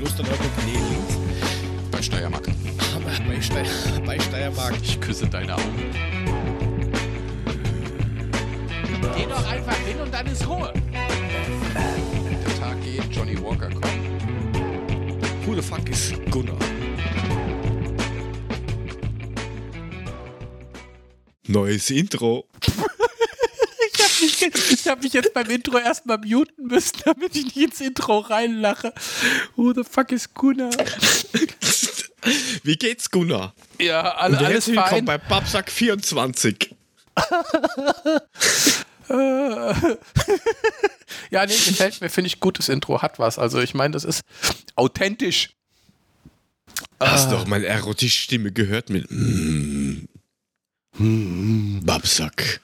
Klosterneuburg, nee, links. Bei Steiermark. Bei, Steier, bei Steiermark. Ich küsse deine Augen. Geh doch einfach hin und dann ist Ruhe. Der Tag geht, Johnny Walker kommt. Who the fuck is Gunnar? Neues Intro. Ich habe ich hab mich jetzt beim Intro erstmal muten müssen, damit ich nicht ins Intro reinlache. Who the fuck is Gunnar? Wie geht's, Gunnar? Ja, alle, Und alles willkommen fein. bei Babsack 24. Ja, nee, gefällt mir, finde ich gut, das Intro hat was. Also ich meine, das ist authentisch. Hast Ah. doch meine erotische Stimme gehört mit mm, Hm, Babsack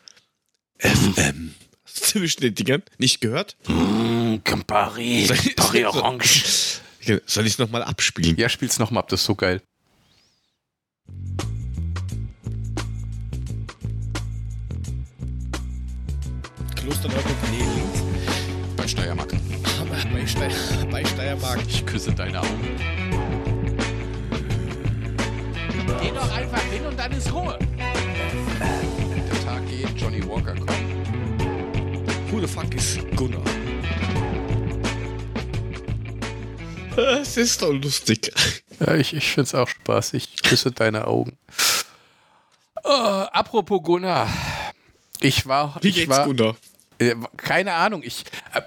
FM. Zwischen den Dingern nicht gehört? Mm, Campari, Soll ich- Campari Orange. Soll ich es nochmal abspielen? Ja, spiel's nochmal ab, das ist so geil. Klosterneuburg, nee, links. Bei Steiermark. Bei, Steier, bei Steiermark. Ich küsse deine Augen. Geh doch einfach hin und dann ist Ruhe. Johnny Walker kommt. Who the fuck is Gunnar? Es ist doch lustig. Ja, ich, ich finde es auch Spaß. Ich küsse deine Augen. Oh, apropos Gunnar. Ich war. Wie ich geht's, war, Gunnar? Äh, keine Ahnung. Ich, äh,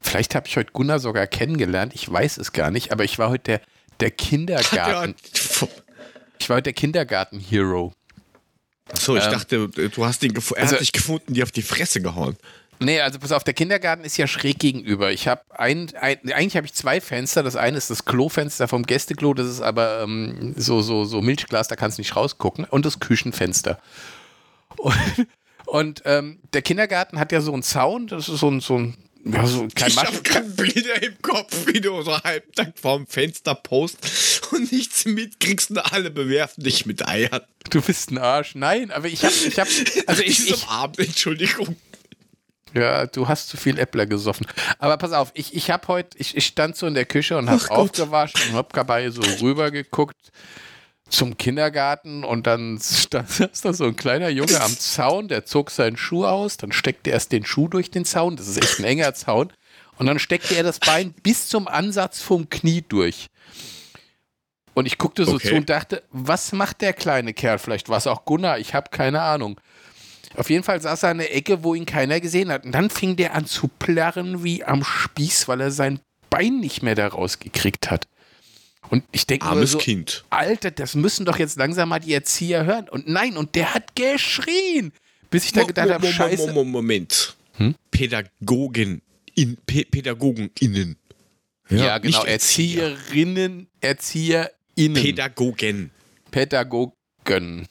vielleicht habe ich heute Gunnar sogar kennengelernt. Ich weiß es gar nicht. Aber ich war heute der, der Kindergarten. Ich war heute der Kindergarten-Hero. So, ich Ähm, dachte, du hast ihn er also- hat dich gefunden, die auf die Fresse gehauen. Nee, also pass auf, der Kindergarten ist ja schräg gegenüber. Ich habe ein, ein, eigentlich habe ich zwei Fenster. Das eine ist das Klofenster vom Gästeklo, das ist aber ähm, so, so, so Milchglas, da kannst du nicht rausgucken. Und das Küchenfenster. Und, und ähm, der Kindergarten hat ja so einen Zaun, das ist so ein, so ein, ja, so kein ich habe gerade Bilder im Kopf, wie du so halbtag vorm Fenster post und nichts mitkriegst und alle bewerfen dich mit Eiern. Du bist ein Arsch. Nein, aber ich habe, ich habe, also ich, ich, Abend, Entschuldigung. Ja, du hast zu viel Äppler gesoffen. Aber pass auf, ich, ich habe heute, ich, ich stand so in der Küche und habe aufgewaschen und habe dabei so rüber geguckt zum Kindergarten und dann stand da so ein kleiner Junge am Zaun, der zog seinen Schuh aus, dann steckte er erst den Schuh durch den Zaun, das ist echt ein enger Zaun, und dann steckte er das Bein bis zum Ansatz vom Knie durch. Und ich guckte so Okay. zu und dachte, was macht der kleine Kerl? Vielleicht war es auch Gunnar, ich habe keine Ahnung. Auf jeden Fall saß er an der Ecke, wo ihn keiner gesehen hat. Und dann fing der an zu plärren wie am Spieß, weil er sein Bein nicht mehr da rausgekriegt hat. Und ich denke Armes so, Kind. Alter, das müssen doch jetzt langsam mal die Erzieher hören. Und nein, und der hat geschrien. Bis ich da gedacht habe, scheiße. Mo- Mo- Moment. Hm? Pädagogen, in, Pädagogeninnen. Ja, genau. nicht Erzieher. Erzieherinnen, ErzieherInnen. Pädagogen. Pädagogen.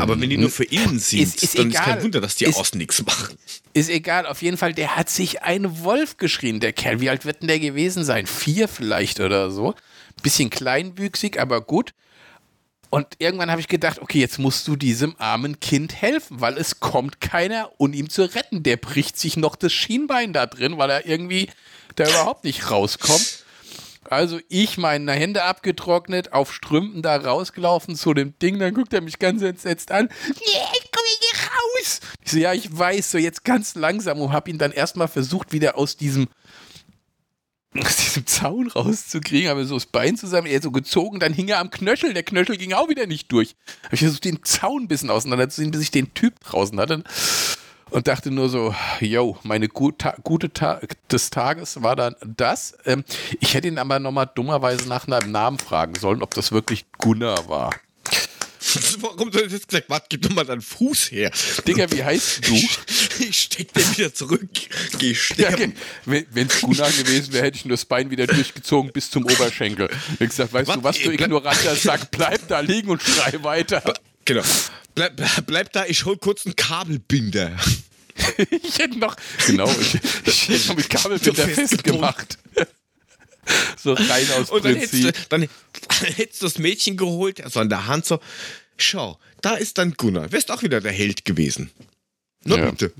Aber wenn die nur für innen sind, Ist- ist dann ist egal. kein Wunder, dass die Ist- außen nichts machen. Ist egal, auf jeden Fall, der hat sich ein Wolf geschrien, der Kerl. Wie alt wird denn der gewesen sein? Vier vielleicht oder so. Bisschen kleinwüchsig, aber gut. Und irgendwann habe ich gedacht, okay, jetzt musst du diesem armen Kind helfen, weil es kommt keiner, um ihn zu retten. Der bricht sich noch das Schienbein da drin, weil er irgendwie da überhaupt nicht rauskommt. Also ich meine Hände abgetrocknet, auf Strümpfen da rausgelaufen zu dem Ding, dann guckt er mich ganz entsetzt an. Nee, ich komme hier raus. Ich so, ja, ich weiß, so jetzt ganz langsam und habe ihn dann erstmal versucht, wieder aus diesem aus diesem Zaun rauszukriegen, habe so das Bein zusammen, er so gezogen, dann hing er am Knöchel, der Knöchel ging auch wieder nicht durch. Habe ich versucht, den Zaun ein bisschen auseinanderzuziehen, bis ich den Typ draußen hatte und dachte nur so, yo, meine gut, ta gute Tag des Tages war dann das. Ähm, ich hätte ihn aber nochmal dummerweise nach einem Namen fragen sollen, ob das wirklich Gunnar war. Warum soll ich jetzt gesagt, warte, gib doch mal deinen Fuß her. Digga, wie heißt du? Ich steck den wieder zurück. Geh Ja, sterben. wenn es Gunnar gewesen wäre, hätte ich nur das Bein wieder durchgezogen bis zum Oberschenkel. Ich gesagt, weißt Was? du was, du ignoranter Sack, bleib da liegen und schrei weiter. Genau. Bleib, bleib da, ich hol kurz einen Kabelbinder. Ich hätte noch, genau, ich, ich hätte noch mit Kabelbinder So festgemacht. So rein aus Und dann hättest, du, Prinzip. dann hättest du das Mädchen geholt, also an der Hand so, schau, da ist dann Gunnar. Wärst auch wieder der Held gewesen. Na Ja. bitte.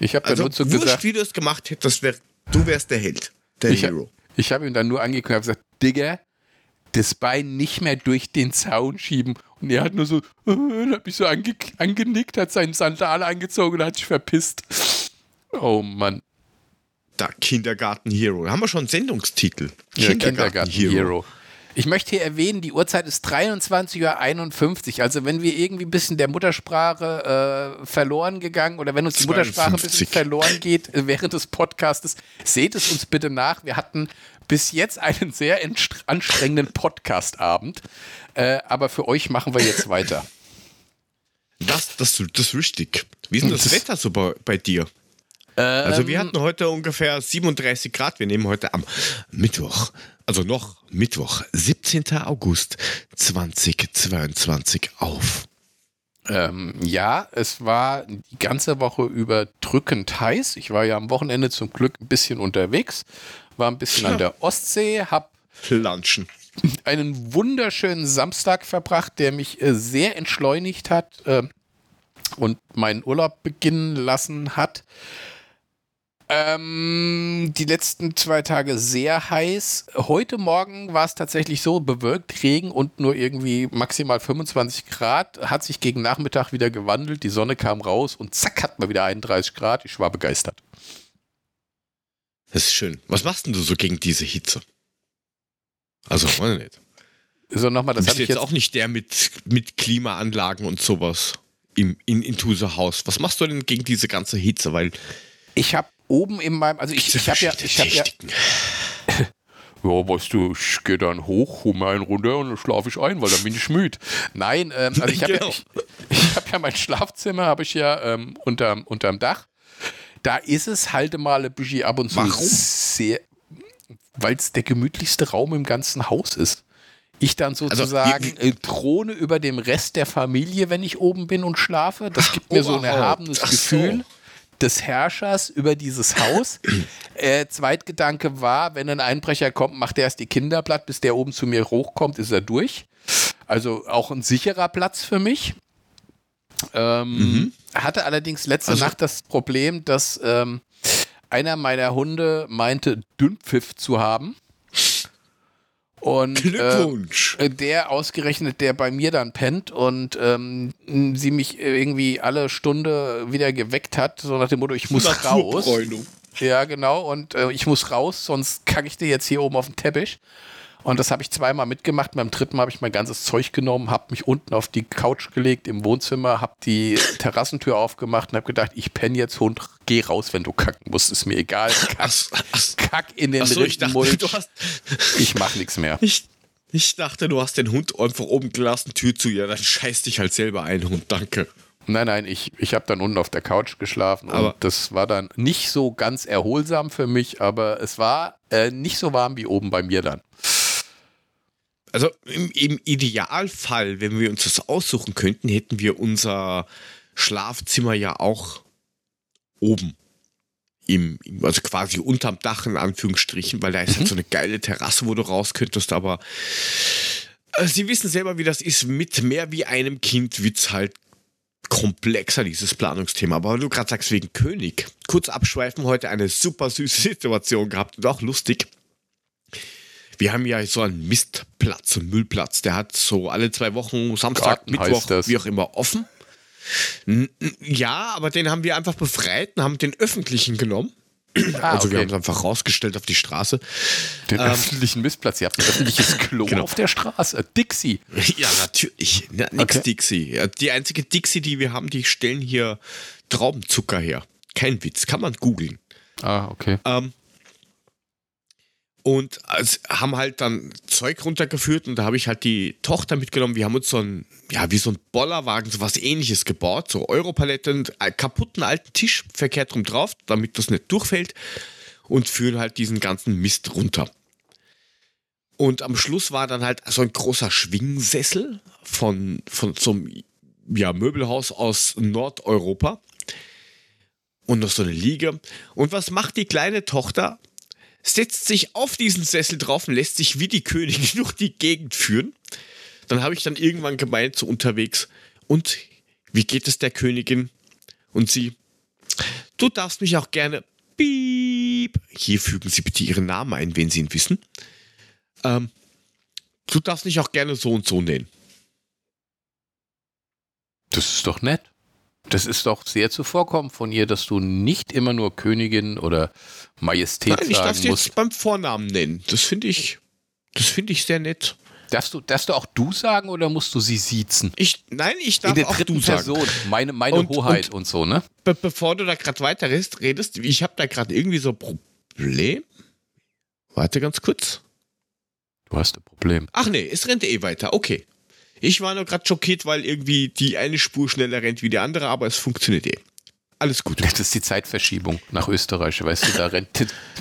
Ich habe Also dann nur so wurscht, gesagt, wie du es gemacht hättest, wär, du wärst der Held. Der ich, Hero. Ich habe ihm dann nur angeguckt und habe gesagt, Digga, das Bein nicht mehr durch den Zaun schieben. Und er hat nur so, äh, hat mich so ange angenickt, hat seinen Sandal angezogen und hat sich verpisst. Oh Mann. Da, Kindergarten Hero. Da haben wir schon einen Sendungstitel. Ja, Kindergarten Hero. Ich möchte hier erwähnen, die Uhrzeit ist 23.51 Uhr. Also wenn wir irgendwie ein bisschen der Muttersprache äh, verloren gegangen oder wenn uns die Muttersprache ein bisschen verloren geht äh, während des Podcastes, seht es uns bitte nach. Wir hatten bis jetzt einen sehr anstrengenden Podcastabend. Äh, aber für euch machen wir jetzt weiter. Das, das, das ist richtig. Wie ist denn das Wetter so bei, bei dir? Also wir Ähm, hatten heute ungefähr 37 Grad. Wir nehmen heute am Mittwoch, also noch Mittwoch, 17. August 2022 auf. Ähm, ja, es war die ganze Woche über drückend heiß. Ich war ja am Wochenende zum Glück ein bisschen unterwegs, war ein bisschen an der Ostsee, habe Planschen. einen wunderschönen Samstag verbracht, der mich äh, sehr entschleunigt hat äh, und meinen Urlaub beginnen lassen hat. Ähm, die letzten zwei Tage sehr heiß. Heute Morgen war es tatsächlich so bewölkt, Regen und nur irgendwie maximal 25 Grad. Hat sich gegen Nachmittag wieder gewandelt. Die Sonne kam raus und zack, hat man wieder 31 Grad. Ich war begeistert. Das ist schön. Was machst denn du so gegen diese Hitze? Also, weiß nicht. So, nochmal, das ich jetzt jetzt auch nicht der mit, mit Klimaanlagen und sowas im, in, in Tuse Haus. Was machst du denn gegen diese ganze Hitze? Weil Ich habe oben in meinem, also ich, ich habe ja, ich habe ja, ja, weißt du, ich gehe dann hoch, hole mir einen runter und dann schlafe ich ein, weil dann bin ich müde. Nein, ähm, also ich habe Genau. ja, ich, ich habe ja mein Schlafzimmer, habe ich ja ähm, unterm, unterm Dach. Da ist es halt mal ein bisschen ab und zu Warum? sehr, weil es der gemütlichste Raum im ganzen Haus ist. Ich dann Also, sozusagen äh, throne über dem Rest der Familie, wenn ich oben bin und schlafe. Das gibt mir so ein erhabenes so. Gefühl des Herrschers über dieses Haus. äh, Zweitgedanke war, wenn ein Einbrecher kommt, macht er erst die Kinder platt, bis der oben zu mir hochkommt, ist er durch. Also auch ein sicherer Platz für mich. Ähm, Hatte allerdings letzte Also- Nacht das Problem, dass ähm, einer meiner Hunde meinte, Dünnpfiff zu haben. Und äh, Glückwunsch. äh, der ausgerechnet, der bei mir dann pennt und ähm, sie mich irgendwie alle Stunde wieder geweckt hat, so nach dem Motto, ich muss raus. Naturbräunung. Ja, genau, und äh, ich muss raus, sonst kacke ich dir jetzt hier oben auf den Teppich. Und das habe ich zweimal mitgemacht. Beim dritten Mal habe ich mein ganzes Zeug genommen, habe mich unten auf die Couch gelegt im Wohnzimmer, habe die Terrassentür aufgemacht und habe gedacht, ich penne jetzt Hund, geh raus, wenn du kacken musst, ist mir egal. Kack, kack in den Achso, ich dachte, hast. Ich mach nichts mehr. Ich, ich dachte, du hast den Hund einfach oben gelassen, Tür zu. Ja, dann scheiß dich halt selber ein, Hund, danke. Nein, nein, ich, ich habe dann unten auf der Couch geschlafen Aber- und das war dann nicht so ganz erholsam für mich, aber es war äh, nicht so warm wie oben bei mir dann. Also im, im Idealfall, wenn wir uns das aussuchen könnten, hätten wir unser Schlafzimmer ja auch oben. Im, also quasi unterm Dach in Anführungsstrichen, weil da ist halt so eine geile Terrasse, wo du raus könntest, aber äh, Sie wissen selber, wie das ist. Mit mehr wie einem Kind wird's halt komplexer, dieses Planungsthema. Aber weil du gerade sagst, wegen König. Kurz abschweifen, heute eine super süße Situation gehabt und auch lustig. Wir haben ja so einen Mistplatz, einen Müllplatz. Der hat so alle zwei Wochen, Samstag, Garten Mittwoch, wie auch immer, offen. Ja, aber den haben wir einfach befreit und haben den öffentlichen genommen. Ah, also wir okay. haben es einfach rausgestellt auf die Straße. Den öffentlichen Mistplatz. Ihr habt ein öffentliches Klo Genau. auf der Straße. Dixie. Ja, natürlich. Ja, nix Okay. Dixie. Die einzige Dixie, die wir haben, die stellen hier Traubenzucker her. Kein Witz, kann man googeln. Ah, okay. Ähm, und also, haben halt dann Zeug runtergeführt und da habe ich halt die Tochter mitgenommen. Wir haben uns so ein, ja, wie so ein Bollerwagen, so was ähnliches gebaut. So Europaletten, einen kaputten alten Tisch verkehrt rum drauf, damit das nicht durchfällt und führen halt diesen ganzen Mist runter. Und am Schluss war dann halt so ein großer Schwingsessel von, von so einem ja, Möbelhaus aus Nordeuropa. Und noch so eine Liege. Und was macht die kleine Tochter? Setzt sich auf diesen Sessel drauf und lässt sich wie die Königin durch die Gegend führen. Dann habe ich dann irgendwann gemeint, so unterwegs, und wie geht es der Königin? Und sie, du darfst mich auch gerne piep hier fügen Sie bitte Ihren Namen ein, wenn Sie ihn wissen. Ähm, du darfst mich auch gerne so und so nennen. Das ist doch nett. Das ist doch sehr zuvorkommend von ihr, dass du nicht immer nur Königin oder Majestät Nein, ich darf sagen sie jetzt beim Vornamen nennen. Das finde ich, das finde ich sehr nett. Darfst du, darfst du auch du sagen oder musst du sie siezen? Ich, nein, ich In darf der auch dritten du sagen. Person. Meine, meine Und- Hoheit und, so, ne? Be bevor du da gerade weiter redest, redest, ich habe da gerade irgendwie so ein Problem. Warte ganz kurz. Du hast ein Problem. Ach nee, es rennt eh weiter. Okay. Ich war nur gerade schockiert, weil irgendwie die eine Spur schneller rennt wie die andere, aber es funktioniert eh. Alles gut. Das ist die Zeitverschiebung nach Österreich, weißt du, da rennt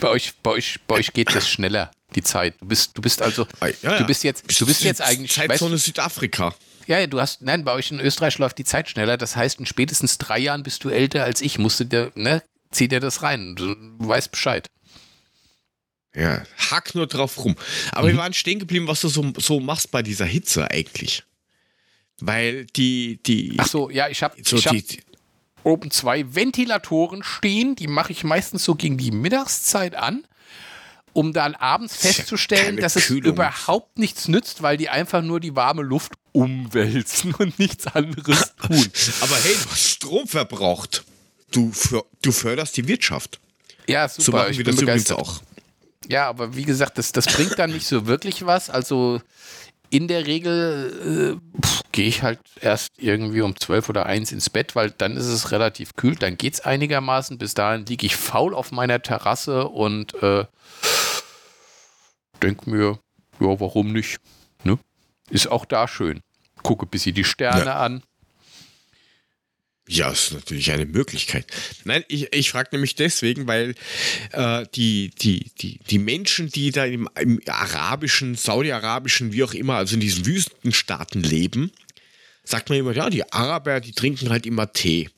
bei euch, bei euch, bei euch geht das schneller, die Zeit. Du bist, du bist also, Ah, ja, ja. du bist jetzt, du bist jetzt eigentlich, weißt, Zeitzone Südafrika. ja, ja, du hast, nein, bei euch in Österreich läuft die Zeit schneller. Das heißt, in spätestens drei Jahren bist du älter als ich. Musst du dir, ne, zieh dir das rein. Du weißt Bescheid. Ja, hack nur drauf rum. Aber wir waren stehen geblieben, was du so, so machst bei dieser Hitze eigentlich. Weil die, die, Ach so, ja, ich habe, so ich hab die, oben zwei Ventilatoren stehen. Die mache ich meistens so gegen die Mittagszeit an, um dann abends ja festzustellen, keine dass es Kühlung. überhaupt nichts nützt, weil die einfach nur die warme Luft umwälzen und nichts anderes tun. aber hey, du hast Strom verbraucht. Du, du förderst die Wirtschaft. Ja, So super. machen ich wir bin das übrigens auch. Ja, aber wie gesagt, das, das bringt dann nicht so wirklich was. Also in der Regel äh, gehe ich halt erst irgendwie um 12 oder 1 ins Bett, weil dann ist es relativ kühl, dann geht es einigermaßen. Bis dahin liege ich faul auf meiner Terrasse und äh, denke mir, ja, warum nicht? Ne? Ist auch da schön. Gucke bis sie die Sterne Ja. an. Ja, ist natürlich eine Möglichkeit. Nein, ich, ich frage nämlich deswegen, weil äh, die, die, die, die Menschen, die da im, im arabischen, saudi-arabischen, wie auch immer, also in diesen Wüstenstaaten leben, sagt man immer, ja, die Araber, die trinken halt immer Tee.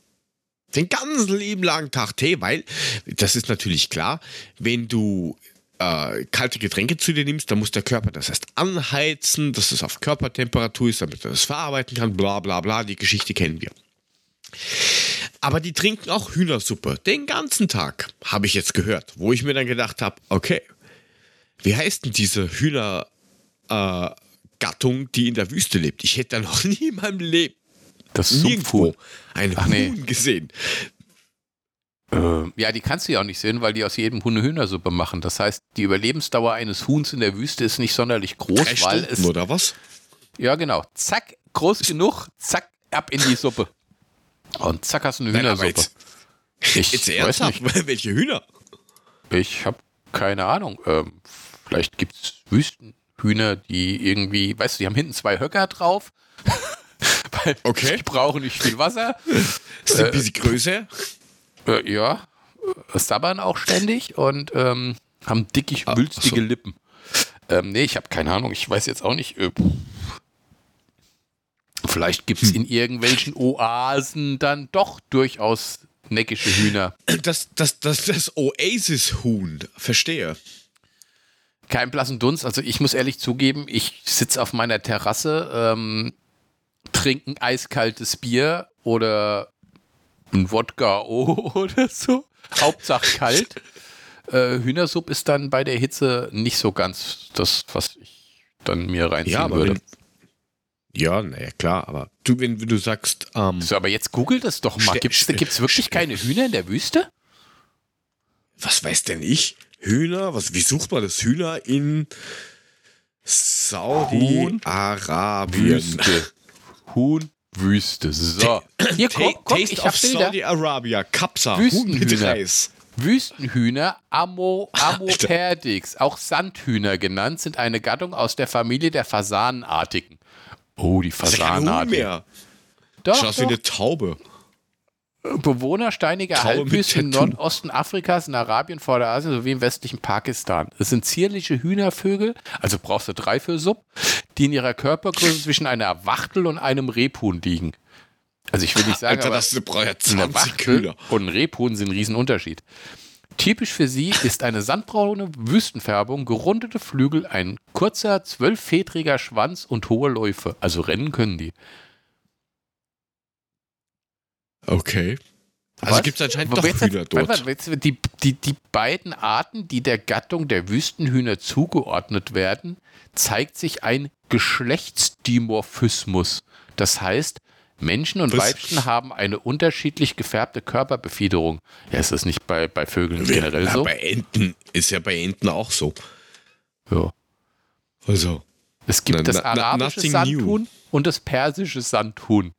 Den ganzen lieben langen Tag Tee, weil, das ist natürlich klar, wenn du äh, kalte Getränke zu dir nimmst, dann muss der Körper das erst anheizen, dass es auf Körpertemperatur ist, damit er das verarbeiten kann, bla bla bla, die Geschichte kennen wir. Aber die trinken auch Hühnersuppe. Den ganzen Tag, habe ich jetzt gehört. Wo ich mir dann gedacht habe, okay, wie heißt denn diese Hühnergattung, äh, die in der Wüste lebt? Ich hätte da noch nie in meinem Leben Das nirgendwo ein Ach nee. Huhn gesehen. Äh, ja, die kannst du ja auch nicht sehen, weil die aus jedem Huhn eine Hühnersuppe machen. Das heißt, die Überlebensdauer eines Huhns in der Wüste ist nicht sonderlich groß, Drei weil Stunden es. oder was? Ja, genau. Zack, groß genug, zack, ab in die Suppe. Und zack, hast du eine Nein, Hühnersuppe. jetzt, Ich jetzt weiß ernsthaft, nicht. welche Hühner? Ich habe keine Ahnung. Ähm, vielleicht gibt es Wüstenhühner, die irgendwie, weißt du, die haben hinten zwei Höcker drauf. weil Okay. die brauchen nicht viel Wasser. Ist ein bisschen größer. Äh, ja, äh, sabbern auch ständig und ähm, haben dickig, Ah, wülstige so. Lippen. Ähm, nee, ich habe keine Ahnung. Ich weiß jetzt auch nicht. Äh, vielleicht gibt Hm. es in irgendwelchen Oasen dann doch durchaus neckische Hühner. Das, das, das, das Oasis-Huhn, verstehe. Kein blassen Dunst. Also ich muss ehrlich zugeben, ich sitze auf meiner Terrasse, ähm, trinke ein eiskaltes Bier oder ein Wodka oder so. Hauptsache kalt. Äh, Hühnersuppe ist dann bei der Hitze nicht so ganz das, was ich dann mir reinziehen Ja, aber würde. Ja, naja, klar, aber du, wenn, du sagst, ähm, so, aber jetzt googelt es doch mal. Gibt es wirklich ste- keine Hühner in der Wüste? was weiß denn ich? Hühner, was, wie sucht man das Hühner in Saudi-Arabien? Wüste. Huhn, Wüste. So. Hier, guck, guck Taste ich of. Saudi-Arabia, Kapsa, Huhn mit Wüstenhühner. Reis. Wüstenhühner, Amo, Amoperdix, auch Sandhühner genannt, sind eine Gattung aus der Familie der Fasanenartigen. Oh, die ist ja. Doch, Schaut aus wie eine Taube. Bewohner steiniger Halbwüsten im. Nordosten Afrikas, in Arabien, Vorderasien sowie im westlichen Pakistan. Es sind zierliche Hühnervögel, also brauchst du drei für Sub, die in ihrer Körpergröße zwischen einer Wachtel und einem Rebhuhn liegen. Also ich will nicht sagen, Alter, aber das braucht ja eine 20 Wachtel Hühner. und ein Rebhuhn sind ein Riesenunterschied. Typisch für sie ist eine sandbraune Wüstenfärbung, gerundete Flügel, ein kurzer, zwölffedriger Schwanz und hohe Läufe. Also rennen können die. Okay. Also gibt es anscheinend doch jetzt- Hühner dort. jetzt- Die, die, die beiden Arten, die der Gattung der Wüstenhühner zugeordnet werden, zeigt sich ein Geschlechtsdimorphismus. Das heißt, Menschen und Was? Weibchen haben eine unterschiedlich gefärbte Körperbefiederung. Ja, ist das nicht bei, bei Vögeln generell ja, so? Bei Enten ist ja bei Enten auch so. Ja. Also. Es gibt Na, das na- na- arabische nothing Sandhuhn und das persische Sandhuhn.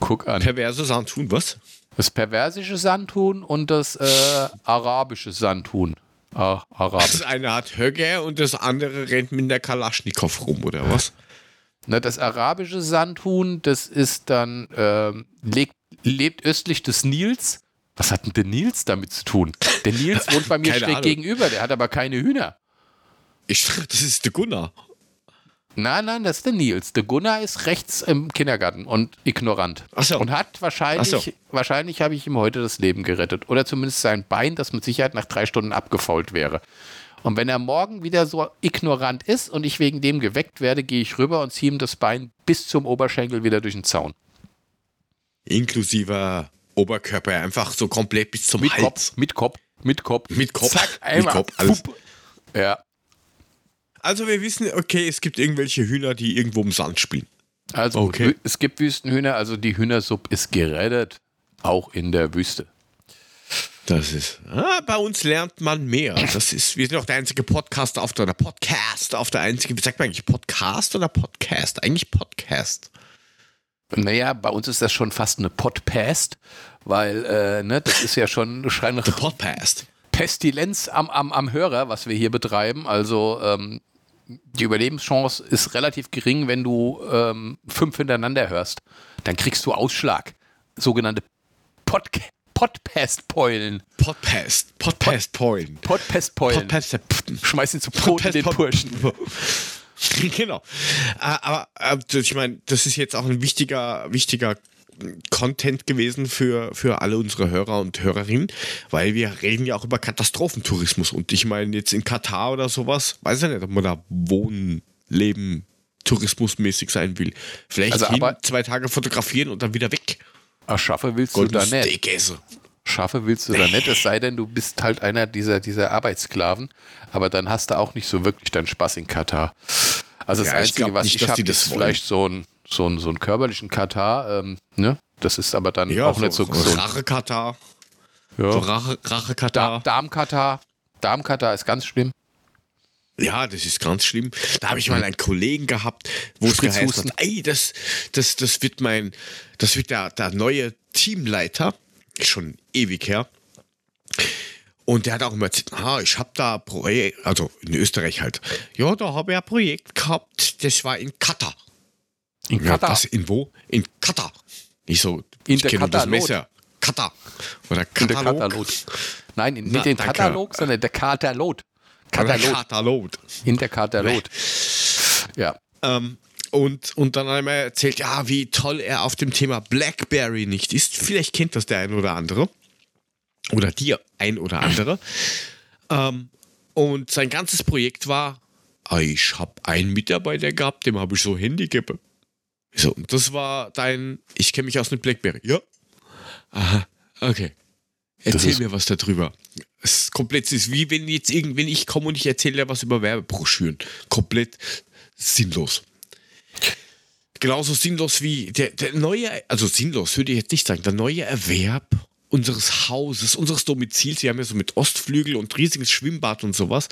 Guck an. Perverse Sandhuhn, was? Das perversische Sandhuhn und das äh, arabische Sandhuhn. Ah, arabisch. Das eine hat Höger und das andere rennt mit der Kalaschnikow rum, oder was? Na, das arabische Sandhuhn, das ist dann, ähm, lebt, lebt östlich des Nils. Was hat denn der Nils damit zu tun? Der Nils wohnt bei mir schräg Ahnung. gegenüber, der hat aber keine Hühner. Ich dachte, das ist der Gunnar. Nein, nein, das ist der Nils. Der Gunnar ist rechts im Kindergarten und ignorant. Ach so. Und hat wahrscheinlich, so. wahrscheinlich habe ich ihm heute das Leben gerettet. Oder zumindest sein Bein, das mit Sicherheit nach drei Stunden abgefault wäre. Und wenn er morgen wieder so ignorant ist und ich wegen dem geweckt werde, gehe ich rüber und ziehe ihm das Bein bis zum Oberschenkel wieder durch den Zaun. Inklusive Oberkörper, einfach so komplett bis zum Mit Hals. Kopf, mit Kopf, mit Kopf. Mit Kopf, Zack, mit. Kopf, alles. Ja. Also wir wissen, okay, es gibt irgendwelche Hühner, die irgendwo im Sand spielen. Also Okay. es gibt Wüstenhühner, also die Hühnersuppe ist gerettet, auch in der Wüste. Das ist. Ah, bei uns lernt man mehr. Das ist, wir sind auch der einzige Podcast auf der Podcast auf der einzige. Wie sagt man eigentlich Podcast oder Podcast? Eigentlich Podcast. Naja, bei uns ist das schon fast eine Podpest, weil äh, ne, das ist ja schon The Podcast. Pestilenz am, am, am Hörer, was wir hier betreiben. Also ähm, die Überlebenschance ist relativ gering, wenn du ähm, fünf hintereinander hörst. Dann kriegst du Ausschlag. Sogenannte. Podcast. Podcast Point. Podpestpeulen. Podcast. Schmeiß ihn zu Boden, den Burschen. genau. Äh, Aber äh, ich meine, das ist jetzt auch ein wichtiger, wichtiger Content gewesen für, für alle unsere Hörer und Hörerinnen, weil wir reden ja auch über Katastrophentourismus. Und ich meine, jetzt in Katar oder sowas, weiß ich nicht, ob man da wohnen, leben, tourismusmäßig sein will. Vielleicht Also hin, aber- zwei Tage fotografieren und dann wieder weg. Ach, schaffe willst du da Golden nicht. Schaffe willst du da nicht, es sei denn, du bist halt einer dieser, dieser Arbeitssklaven. Aber dann hast du auch nicht so wirklich deinen Spaß in Katar. Also das Ja, ich Einzige, glaub was nicht, ich habe, ist wollen. vielleicht so ein, so ein, so ein körperlichen Katar. Ähm, ne? Das ist aber dann Ja, auch nicht so so. Rache-Katar. Ja. So Rache-Katar. Darmkatar. Darmkatar ist ganz schlimm. Ja, das ist ganz schlimm. Da habe ich mal einen Kollegen gehabt, wo es geheißen hat, ey, das, das, das wird mein, das wird der, der neue Teamleiter, schon ewig her. Und der hat auch immer erzählt, ah, ich habe da Projekt, also in Österreich halt. Ja, da habe ich ein Projekt gehabt, das war in Katar. In Ja, Katar. was, in wo? In Katar. Nicht so, In ich der kenne das. Messer. Katar. Oder Katalog. Katalog. Nein, in, Na, nicht den danke. Katalog, sondern der Katalog. Katalog. Katalog. In der Katalog. Ja. Ähm, und, und dann mir erzählt, ja, wie toll er auf dem Thema Blackberry nicht ist. Vielleicht kennt das der ein oder andere. Oder die ein oder andere. ähm, und sein ganzes Projekt war, ah, ich habe einen Mitarbeiter gehabt, dem habe ich so Handy gegeben. So, und das war dein, ich kenne mich aus mit Blackberry. Ja. Aha, okay. Erzähl mir was darüber. Es ist komplett, es ist wie wenn jetzt irgendwann ich komme und ich erzähle dir was über Werbebroschüren. Komplett sinnlos. Genauso sinnlos wie der, der neue, also sinnlos würde ich jetzt nicht sagen, der neue Erwerb unseres Hauses, unseres Domizils. Sie haben ja so mit Ostflügel und riesiges Schwimmbad und sowas.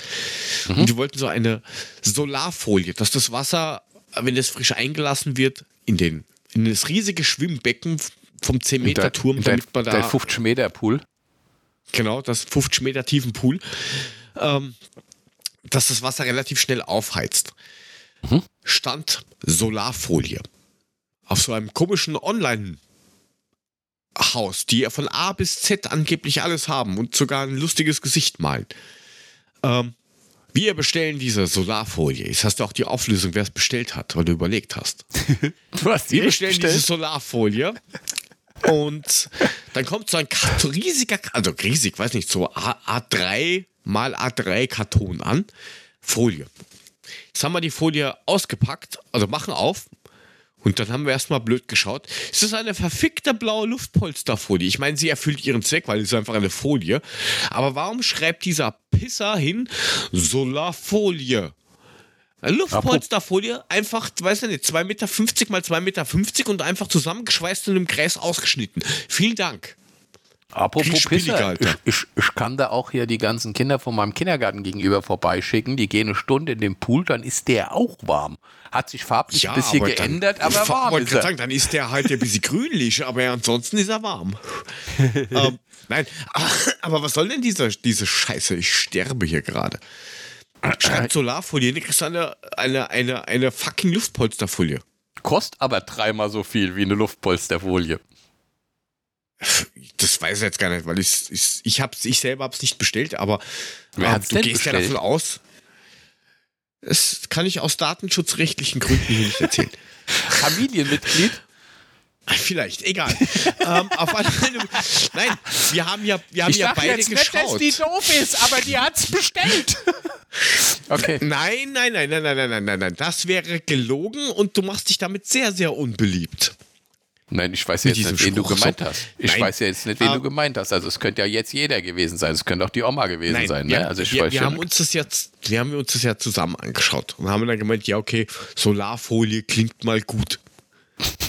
Und die wollten so eine Solarfolie, dass das Wasser, wenn es frisch eingelassen wird, in, den, in das riesige Schwimmbecken vom 10 Meter Turm, dein, damit man da dein 50 Meter Pool. genau, das 50 Meter tiefen Pool, ähm, dass das Wasser relativ schnell aufheizt. Stand Solarfolie. Auf so einem komischen Online-Haus, die ja von A bis Z angeblich alles haben und sogar ein lustiges Gesicht malen. Ähm, wir bestellen diese Solarfolie. Jetzt hast du auch die Auflösung, wer es bestellt hat, weil du überlegt hast. Du hast Wir bestellen diese Solarfolie. Und dann kommt so ein riesiger, also riesig, weiß nicht, so A- A3 mal A3 Karton an. Folie. Jetzt haben wir die Folie ausgepackt, also machen auf. Und dann haben wir erstmal blöd geschaut. Es ist eine verfickte blaue Luftpolsterfolie. Ich meine, sie erfüllt ihren Zweck, weil es ist einfach eine Folie. Aber warum schreibt dieser Pisser hin Solarfolie? Luftpolsterfolie, einfach, weiß ich nicht, 2,50 Meter mal 2,50 Meter und einfach zusammengeschweißt und im Kreis ausgeschnitten. Vielen Dank. Apropos Pisser, ich, ich, ich kann da auch hier die ganzen Kinder von meinem Kindergarten gegenüber vorbeischicken. Die gehen eine Stunde in den Pool, dann ist der auch warm. Hat sich farblich ein bisschen dann- geändert, aber ich warm wollte ist gerade er. sagen, dann ist der halt ein bisschen grünlich, aber ansonsten ist er warm. ähm, nein, aber was soll denn diese, diese Scheiße? Ich sterbe hier gerade. Schreibt Solarfolie, kriegst du eine, eine, eine, eine fucking Luftpolsterfolie. Kostet aber dreimal so viel wie eine Luftpolsterfolie. Das weiß ich jetzt gar nicht, weil ich, ich, ich, hab's, ich selber habe es nicht bestellt, aber Wer ähm, du gehst bestellt? ja davon aus. Das kann ich aus datenschutzrechtlichen Gründen hier nicht erzählen. Familienmitglied? Vielleicht, egal. ähm, auf alle nein, wir haben ja, wir haben ich ja beide jetzt geschaut. Nicht, dass die doof ist, aber die hat es bestellt. okay. Nein, nein, nein, nein, nein, nein, nein, nein, das wäre gelogen und du machst dich damit sehr, sehr unbeliebt. Nein, ich weiß ja Mit jetzt nicht, wen du Spruch gemeint so. hast. Ich Nein. weiß ja jetzt nicht, wen Ah. du gemeint hast. Also es könnte ja jetzt jeder gewesen sein. Es könnte auch die Oma gewesen sein. wir, Ne? Also ich wir, weiß wir haben uns das jetzt, wir haben uns das ja zusammen angeschaut und haben dann gemeint, ja okay, Solarfolie klingt mal gut.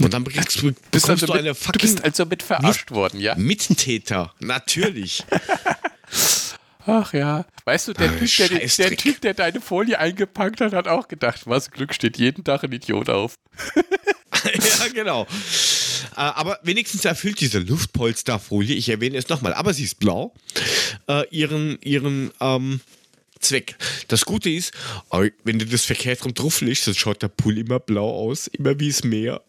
Und dann bekommst, du- bist bekommst also du mit, eine du fucking bist also mit verarscht worden, ja? Mittäter, natürlich. Ach ja. Weißt du, der, Ah, typ, der, der. Typ, der deine Folie eingepackt hat, hat auch gedacht, was Glück steht jeden Tag ein Idiot auf. ja, genau. Äh, aber wenigstens erfüllt diese Luftpolsterfolie, ich erwähne es nochmal, aber sie ist blau, äh, ihren, ihren ähm, Zweck. Das Gute ist, wenn du das verkehrt rum drauf legst, dann schaut der Pool immer blau aus, immer wie das Meer.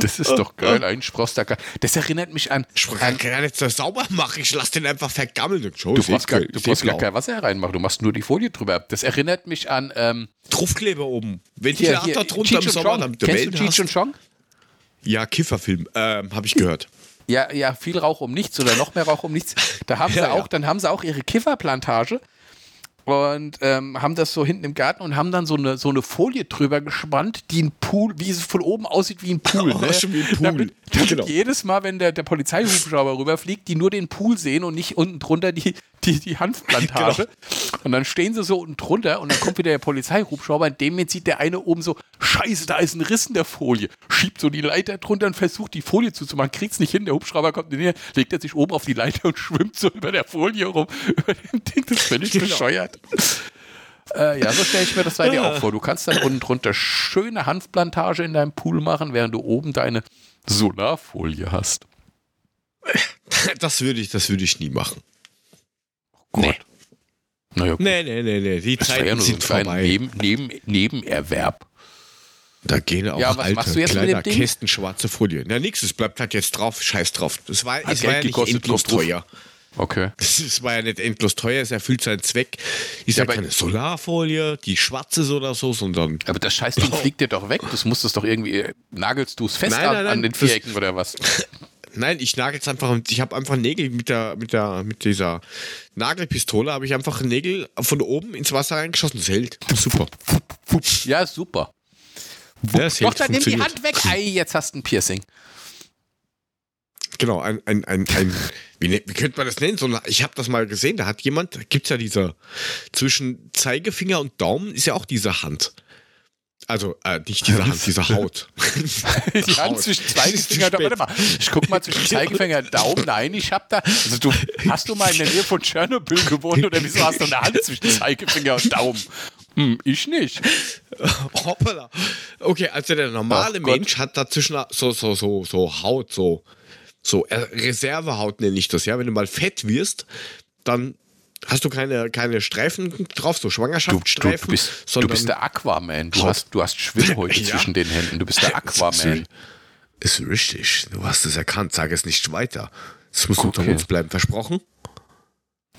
Das ist doch geil, ein Sproster. Das erinnert mich an. Ich kann gar nicht so sauber machen, ich lass den einfach vergammeln. Schon, Du brauchst, gar, du brauchst gar kein Wasser reinmachen, du machst nur die Folie drüber. Das erinnert mich an. Ähm, Draufkleber oben. hier, Ventilator hier, drunter im Sommer, Kennst du Cheech und. Chong? Ja, Kifferfilm, ähm, habe ich gehört. Ja, ja, viel Rauch um nichts oder noch mehr Rauch um nichts. Da haben sie Ja, auch, ja. dann haben sie auch ihre Kifferplantage und ähm, haben das so hinten im Garten und haben dann so eine, so eine Folie drüber gespannt, die ein Pool, wie es von oben aussieht wie ein Pool. Oh, ne? schon wie ein Pool. Damit, damit Genau. jedes Mal, wenn der, der Polizeihubschrauber rüberfliegt, die nur den Pool sehen und nicht unten drunter die, die, die Hanfplantage. Genau. Und dann stehen sie so unten drunter und dann kommt wieder der Polizeihubschrauber. In dem Moment sieht der eine oben so, scheiße, da ist ein Riss in der Folie. Schiebt so die Leiter drunter und versucht die Folie zuzumachen. Kriegt's nicht hin, der Hubschrauber kommt näher, legt er sich oben auf die Leiter und schwimmt so über der Folie rum. Über dem Ding, das ist völlig Genau. bescheuert. Äh, ja, so stelle ich mir das bei dir auch vor. Du kannst dann unten drunter schöne Hanfplantage in deinem Pool machen, während du oben deine Solarfolie hast. Das würde ich, das würde ich nie machen. Gott. Naja, gut. Nee, nee, nee, nee. Die das ja nur so ein sind kleiner vorbei. Neben, Neben, Nebenerwerb. Da gehen auch Ja, was alte machst du jetzt mit Kleider, dem Ding? Kästen, schwarze Folie. Na nix, es bleibt halt jetzt drauf. Scheiß drauf. Das war, Hat es Geld war ja nicht endlos drauf. Okay. Es war ja nicht endlos teuer, es erfüllt seinen Zweck. Ist ja, aber- keine Solarfolie, die schwarze ist oder so, sondern Aber das Scheißding fliegt dir doch weg. Das musst du doch irgendwie, nagelst du es fest Nein, an, nein, nein, an den Vierecken oder was? Nein, ich nagel es einfach. Ich habe einfach Nägel mit der, mit der, mit dieser Nagelpistole habe ich einfach Nägel von oben ins Wasser reingeschossen. Das hält. Super. Ja, super. Ja, das Doch, dann nimm die. Hand weg. Ei, jetzt hast du ein Piercing. Genau, ein, ein, ein, ein wie, ne- wie könnte man das nennen? So, eine- ich habe das mal gesehen, da hat jemand, da gibt es ja diese, zwischen Zeigefinger und Daumen ist ja auch diese Hand. Also, äh, nicht diese Hand, diese Haut. Die Hand Haut. zwischen Zeigefinger, warte mal. Ich guck mal zwischen Zeigefinger und Daumen. Nein, ich hab da. Also du, hast du mal in der Nähe von Tschernobyl gewohnt oder wieso hast du eine Hand zwischen Zeigefinger und Daumen? Hm, ich nicht. Hoppala. Okay, also der normale Ach Gott. Mensch hat dazwischen so, so, so, so Haut, so, so äh, Reservehaut nenne ich das, ja. Wenn du mal fett wirst, dann hast du keine, keine Streifen drauf, so Du, du, Schwangerschaftsstreifen, du, bist, du sondern bist der Aquaman. Du Haut. hast, du hast Schwimmhäute Ja. zwischen den Händen. Du bist der Aquaman. Ist richtig. Du hast es erkannt. Sag es nicht weiter. Es muss unter Okay. uns bleiben. Versprochen?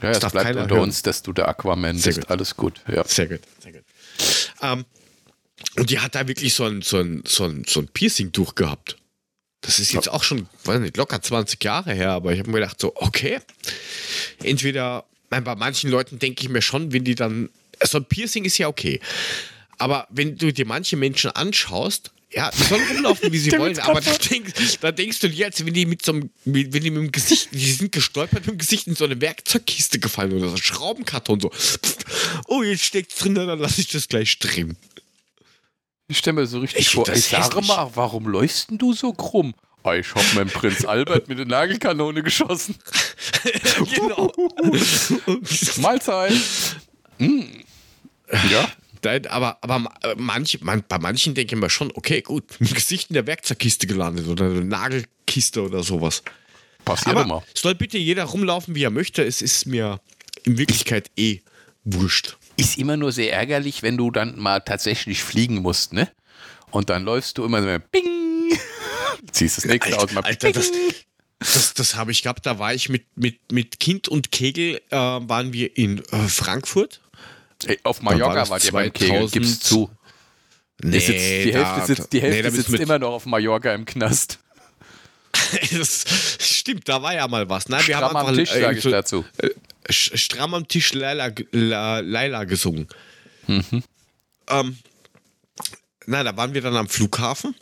Ja, es darf bleibt keiner unter hören. uns, dass du der Aquaman Sehr bist. gut. Alles gut. Ja. Sehr gut. Sehr gut. Ähm, und die hat da wirklich so ein, so ein, so ein, so ein Piercing-Tuch gehabt. Das ist jetzt auch schon, weiß nicht, locker 20 Jahre her, aber ich habe mir gedacht, so, okay. Entweder, bei manchen Leuten denke ich mir schon, wenn die dann, so ein Piercing ist ja okay. Aber wenn du dir manche Menschen anschaust, Ja, die sollen rumlaufen, wie sie wollen, aber da denkst, da denkst du dir jetzt, wenn die mit so einem, wenn die mit dem Gesicht, die sind gestolpert mit dem Gesicht in so eine Werkzeugkiste gefallen oder so, Schraubenkarton so. Oh, jetzt steckt's drin, dann lass ich das gleich drin. Ich stelle mir so richtig Ich vor, find ey, das sag hässlich. mal, warum läufst denn du so krumm? Ah, ich hab meinen Prinz Albert mit der Nagelkanone geschossen. genau. Mahlzeit. Mm. Ja, Nein, aber, aber äh, manch, man, bei manchen denke ich mir schon, okay, gut, mit Gesicht in der Werkzeugkiste gelandet oder eine Nagelkiste oder sowas. passiert Aber immer. soll bitte jeder rumlaufen, wie er möchte. Es ist mir in Wirklichkeit eh wurscht. Ist immer nur sehr ärgerlich, wenn du dann mal tatsächlich fliegen musst, ne? Und dann läufst du immer so, bing, ziehst das nächste aus, mal Alter, das, das, das habe ich gehabt. Da war ich mit, mit, mit Kind und Kegel, äh, waren wir in äh, Frankfurt. Ey, auf war Mallorca das wart ihr beim Kegel, 2000 gib's zu. Nee, Die, sitzt, die Hälfte da- sitzt, die nee, Hälfte bist sitzt immer noch auf Mallorca im Knast. das stimmt, da war ja mal was. Nein, wir Stramm haben am Tisch, äh, sage ich dazu. äh, stramm am Tisch Laila, La- Laila gesungen. Mhm. Ähm, na, da waren wir dann am Flughafen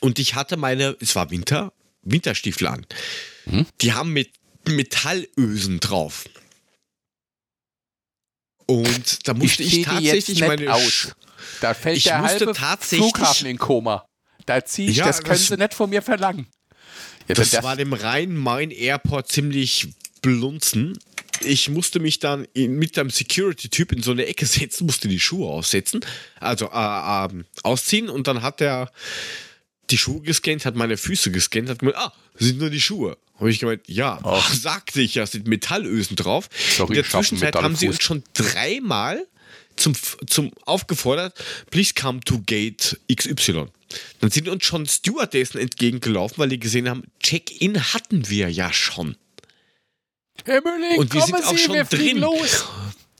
und ich hatte meine, es war Winter, Winterstiefel an. Mhm. Die haben mit Metallösen drauf. Und da musste ich, die tatsächlich meine aus. Da fällt Ich der halbe Flughafen in Koma. Da zieh ich, Ja, das können das- sie nicht von mir verlangen. Ja, Das, war dem Rhein-Main-Airport ziemlich blunzen. Ich musste mich dann in, mit einem Security-Typ in so eine Ecke setzen, musste die Schuhe aussetzen, also äh, ähm, ausziehen und dann hat er die Schuhe gescannt, hat meine Füße gescannt, hat gemeint, ah, sind nur die Schuhe. Habe ich gemeint, ja, Ach. sagte ich ja, sind Metallösen drauf. Sorry, in der Zwischenzeit haben sie uns schon dreimal zum, zum aufgefordert, please come to gate XY. Dann sind uns schon Stewardessen entgegengelaufen, weil die gesehen haben, Check-in hatten wir ja schon. Herr Mülling, Und wir kommen sind auch Sie, schon drin. los.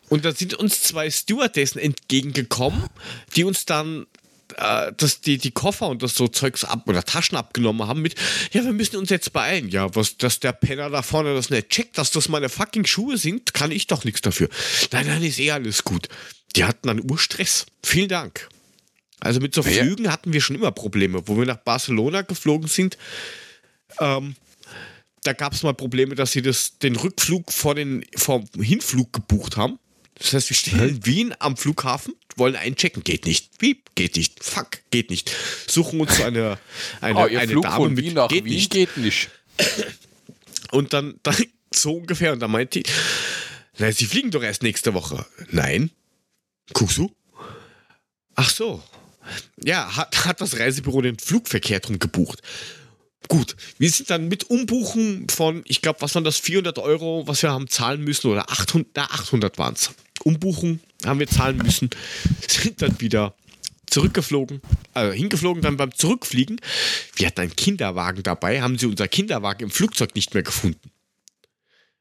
Und dann sind uns zwei Stewardessen entgegengekommen, die uns dann äh, das, die, die Koffer und das so Zeugs ab oder Taschen abgenommen haben mit, ja, wir müssen uns jetzt beeilen. Ja, was, dass der Penner da vorne das nicht checkt, dass das meine fucking Schuhe sind, kann ich doch nichts dafür. Nein, nein, ist eh alles gut. Die hatten dann Urstress. Vielen Dank. Also mit so Flügen hatten wir schon immer Probleme. Wo wir nach Barcelona geflogen sind, ähm, da gab es mal Probleme, dass sie das, den Rückflug vor den, vom Hinflug gebucht haben. Das heißt, wir stehen in Wien am Flughafen, wollen einchecken, geht nicht. Wie? Geht nicht. Fuck, geht nicht. Suchen uns eine, eine, Oh, ihr eine Flug Dame mit, Wien nach geht Wien nicht. geht nicht. Und dann, dann so ungefähr. Und dann meint die, na, sie fliegen doch erst nächste Woche. Nein. Guckst du? Ach so. Ja, hat, hat das Reisebüro den Flugverkehr drum gebucht. Gut, wir sind dann mit Umbuchen von, ich glaube, was waren das, 400 Euro, was wir haben zahlen müssen, oder 800, na, 800 waren es. Umbuchen haben wir zahlen müssen, sind dann wieder zurückgeflogen, also hingeflogen, dann beim Zurückfliegen. Wir hatten einen Kinderwagen dabei, haben sie unser Kinderwagen im Flugzeug nicht mehr gefunden.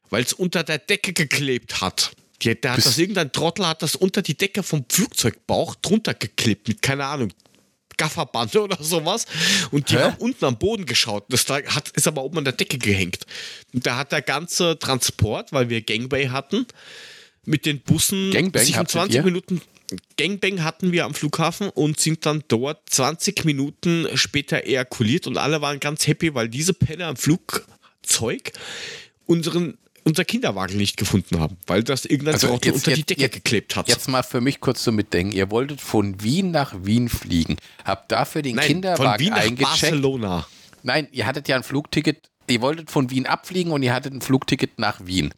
Weil es unter der Decke geklebt hat. Die, der hat das, irgendein Trottel hat das unter die Decke vom Flugzeugbauch drunter geklebt mit, keine Ahnung, Gafferband oder sowas. Und die Hä? haben unten am Boden geschaut. Das da hat, ist aber oben an der Decke gehängt. Und da hat der ganze Transport, weil wir Gangbay hatten, mit den Bussen Gangbang sich hattet 20 ihr? Minuten Gangbang hatten wir am Flughafen und sind dann dort 20 Minuten später ejakuliert und alle waren ganz happy, weil diese Penner am Flugzeug unseren unser Kinderwagen nicht gefunden haben, weil das irgendein Also Trottel unter die Decke jetzt- geklebt hat. Jetzt mal für mich kurz zum Mitdenken. Ihr wolltet von Wien nach Wien fliegen. Habt dafür den Nein, Kinderwagen von Wien nach eingecheckt. Barcelona. Nein, ihr hattet ja ein Flugticket. Ihr wolltet von Wien abfliegen und ihr hattet ein Flugticket nach Wien.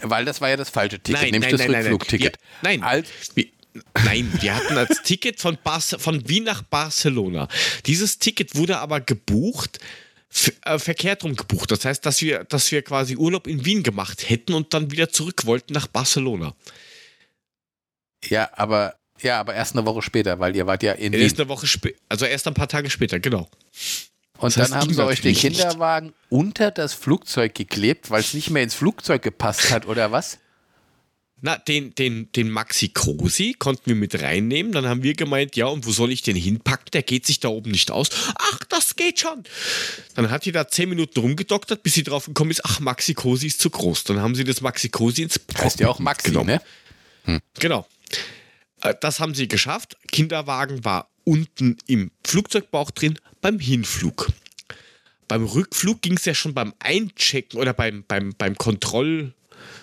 Weil das war ja das falsche Ticket, Nein, nämlich nein, das nein, nein, nein. Rückflugticket. Ja, nein. Als, Wir, nein, wir hatten als Ticket von, von Wien nach Barcelona. Dieses Ticket wurde aber gebucht, äh, verkehrt rum gebucht. Das heißt, dass wir, dass wir quasi Urlaub in Wien gemacht hätten und dann wieder zurück wollten nach Barcelona. ja, aber ja, aber erst eine Woche später, weil ihr wart ja in Erst Wien. eine Woche später, also erst ein paar Tage später, genau. Und das dann haben sie euch den. Kinderwagen unter das Flugzeug geklebt, weil es nicht mehr ins Flugzeug gepasst hat, oder was? Na, den, den, den Maxi Cosi konnten wir mit reinnehmen. Dann haben wir gemeint, ja, und wo soll ich den hinpacken? Der geht sich da oben nicht aus. Ach, das geht schon. Dann hat die da zehn Minuten rumgedoktert, bis sie drauf gekommen ist, ach, Maxi Cosi ist zu groß. Dann haben sie das Maxi Cosi ins Heißt ja auch Maxi, ne? Genau. Äh, Das haben sie geschafft. Kinderwagen war unten im Flugzeugbauch drin beim Hinflug. Beim Rückflug ging es ja schon beim Einchecken oder beim, beim, beim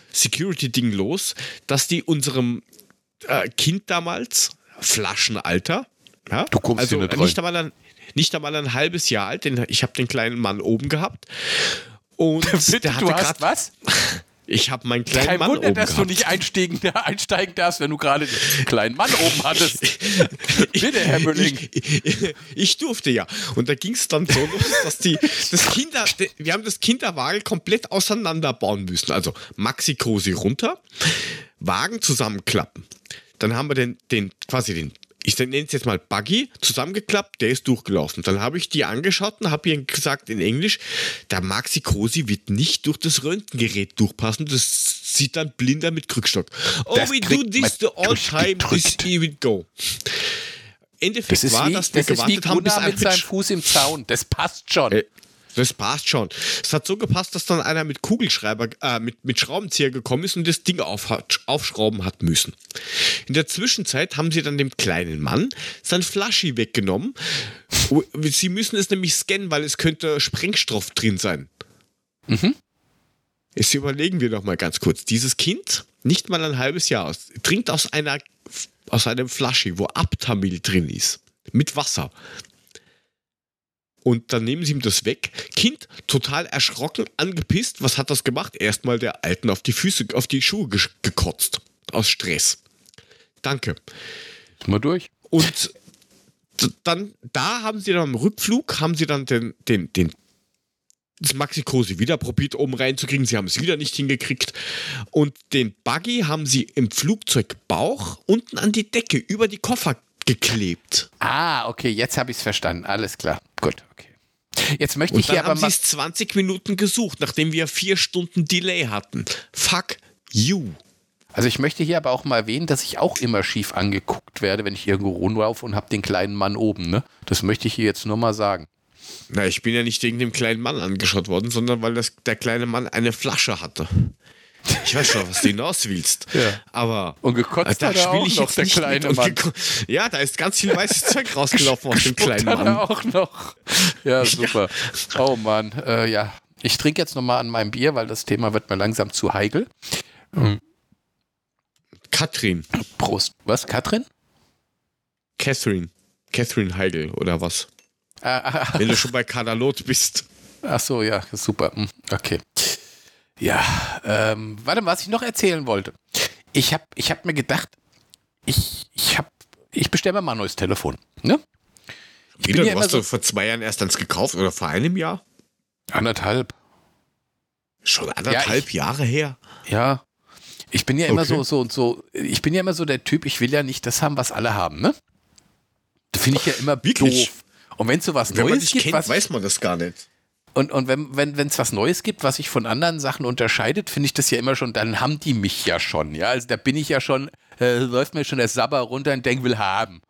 Kontroll-Security-Ding los, dass die unserem äh, Kind damals, Flaschenalter, ja, Du kommst also nicht nicht einmal, ein, nicht einmal ein halbes Jahr alt, denn ich habe den kleinen Mann oben gehabt. Und der hatte du hast was? ich habe meinen kleinen Kein Mann Wunder, oben dass gehabt. du nicht einsteigen, einsteigen darfst, wenn du gerade den kleinen Mann oben hattest. Bitte, Herr Mülling. Ich, ich durfte ja. Und da ging es dann so los, dass die das Kinder, wir haben das Kinderwagen komplett auseinanderbauen müssen. Also Maxi Cosi runter, Wagen zusammenklappen. Dann haben wir den, den quasi den, ich nenne es jetzt mal Buggy, zusammengeklappt, der ist durchgelaufen. Dann habe ich die angeschaut und habe ihr gesagt in Englisch, der Maxi Cosi wird nicht durch das Röntgengerät durchpassen. Das sieht dann blinder mit Krückstock. Oh, Das we do this the all time, this we go. Endeffekt Das ist war, wie, dass wir das ist wie gewartet haben, bis Gunnar mit seinem Fuß im Zaun. Das passt schon. Äh, Das passt schon. Es hat so gepasst, dass dann einer mit Kugelschreiber, äh, mit, mit Schraubenzieher gekommen ist und das Ding auf, aufschrauben hat müssen. In der Zwischenzeit haben sie dann dem kleinen Mann sein Flaschi weggenommen. Sie müssen es nämlich scannen, weil es könnte Sprengstoff drin sein. Jetzt überlegen wir noch mal ganz kurz. Dieses Kind, nicht mal ein halbes Jahr, aus, trinkt aus einer aus einem Flaschi, wo Aptamil drin ist, mit Wasser. Und dann nehmen sie ihm das weg. Kind total erschrocken, angepisst. Was hat das gemacht? Erstmal der Alten auf die Füße, auf die Schuhe gesch- gekotzt. Aus Stress. Danke. Mal durch. Und dann, da haben sie dann am Rückflug, haben sie dann den, den, den, das Maxi Cosi wieder probiert, oben reinzukriegen. Sie haben es wieder nicht hingekriegt. Und den Buggy haben sie im Flugzeugbauch unten an die Decke über die Koffer geklebt. Ah, okay, jetzt habe ich es verstanden. Alles klar. Gut, okay. Jetzt möchte Und ich hier aber haben sie mal. es 20 Minuten gesucht, nachdem wir vier Stunden Delay hatten. Fuck you. Also ich möchte hier aber auch mal erwähnen, dass ich auch immer schief angeguckt werde, wenn ich irgendwo rumlaufe und habe den kleinen Mann oben. Ne? Das möchte ich hier jetzt nur mal sagen. Na, ich bin ja nicht wegen dem kleinen Mann angeschaut worden, sondern weil das, der kleine Mann eine Flasche hatte. Ich weiß schon, was du hinaus willst. Ja. Aber Und gekotzt da spiele ich noch, der nicht kleine Mann. Ja, da ist ganz viel weißes Zeug rausgelaufen aus dem kleinen Hat er Mann. auch noch. Ja, super. Oh Mann, äh, ja. Ich trinke jetzt nochmal an meinem Bier, weil das Thema wird mir langsam zu heikel. Katrin. Prost. Was, Katrin? Catherine. Catherine Heigl oder was? Ah, ah, ah, Wenn du schon bei Kadalot bist. Ach so, ja, super. Hm, Okay. Ja, ähm, warte, was ich noch erzählen wollte. Ich habe ich hab mir gedacht, ich, ich, hab, ich bestelle mir mal ein neues Telefon. Ne? Ich Wieder, ja du hast so du vor zwei Jahren erst eins gekauft oder vor einem Jahr? anderthalb. Schon anderthalb Jahre her. Ja. Ich bin ja immer Okay. so, so und so, ich bin ja immer so der Typ, ich will ja nicht das haben, was alle haben, ne? Das finde ich ja immer Wirklich? doof. Und wenn es so was Wenn man Neues dich gibt, kennt, was weiß man das gar nicht. Und, und wenn es wenn, was Neues gibt, was sich von anderen Sachen unterscheidet, finde ich das ja immer schon, dann haben die mich ja schon. Ja, also da bin ich ja schon, äh, läuft mir schon der Sabber runter und denk, will haben.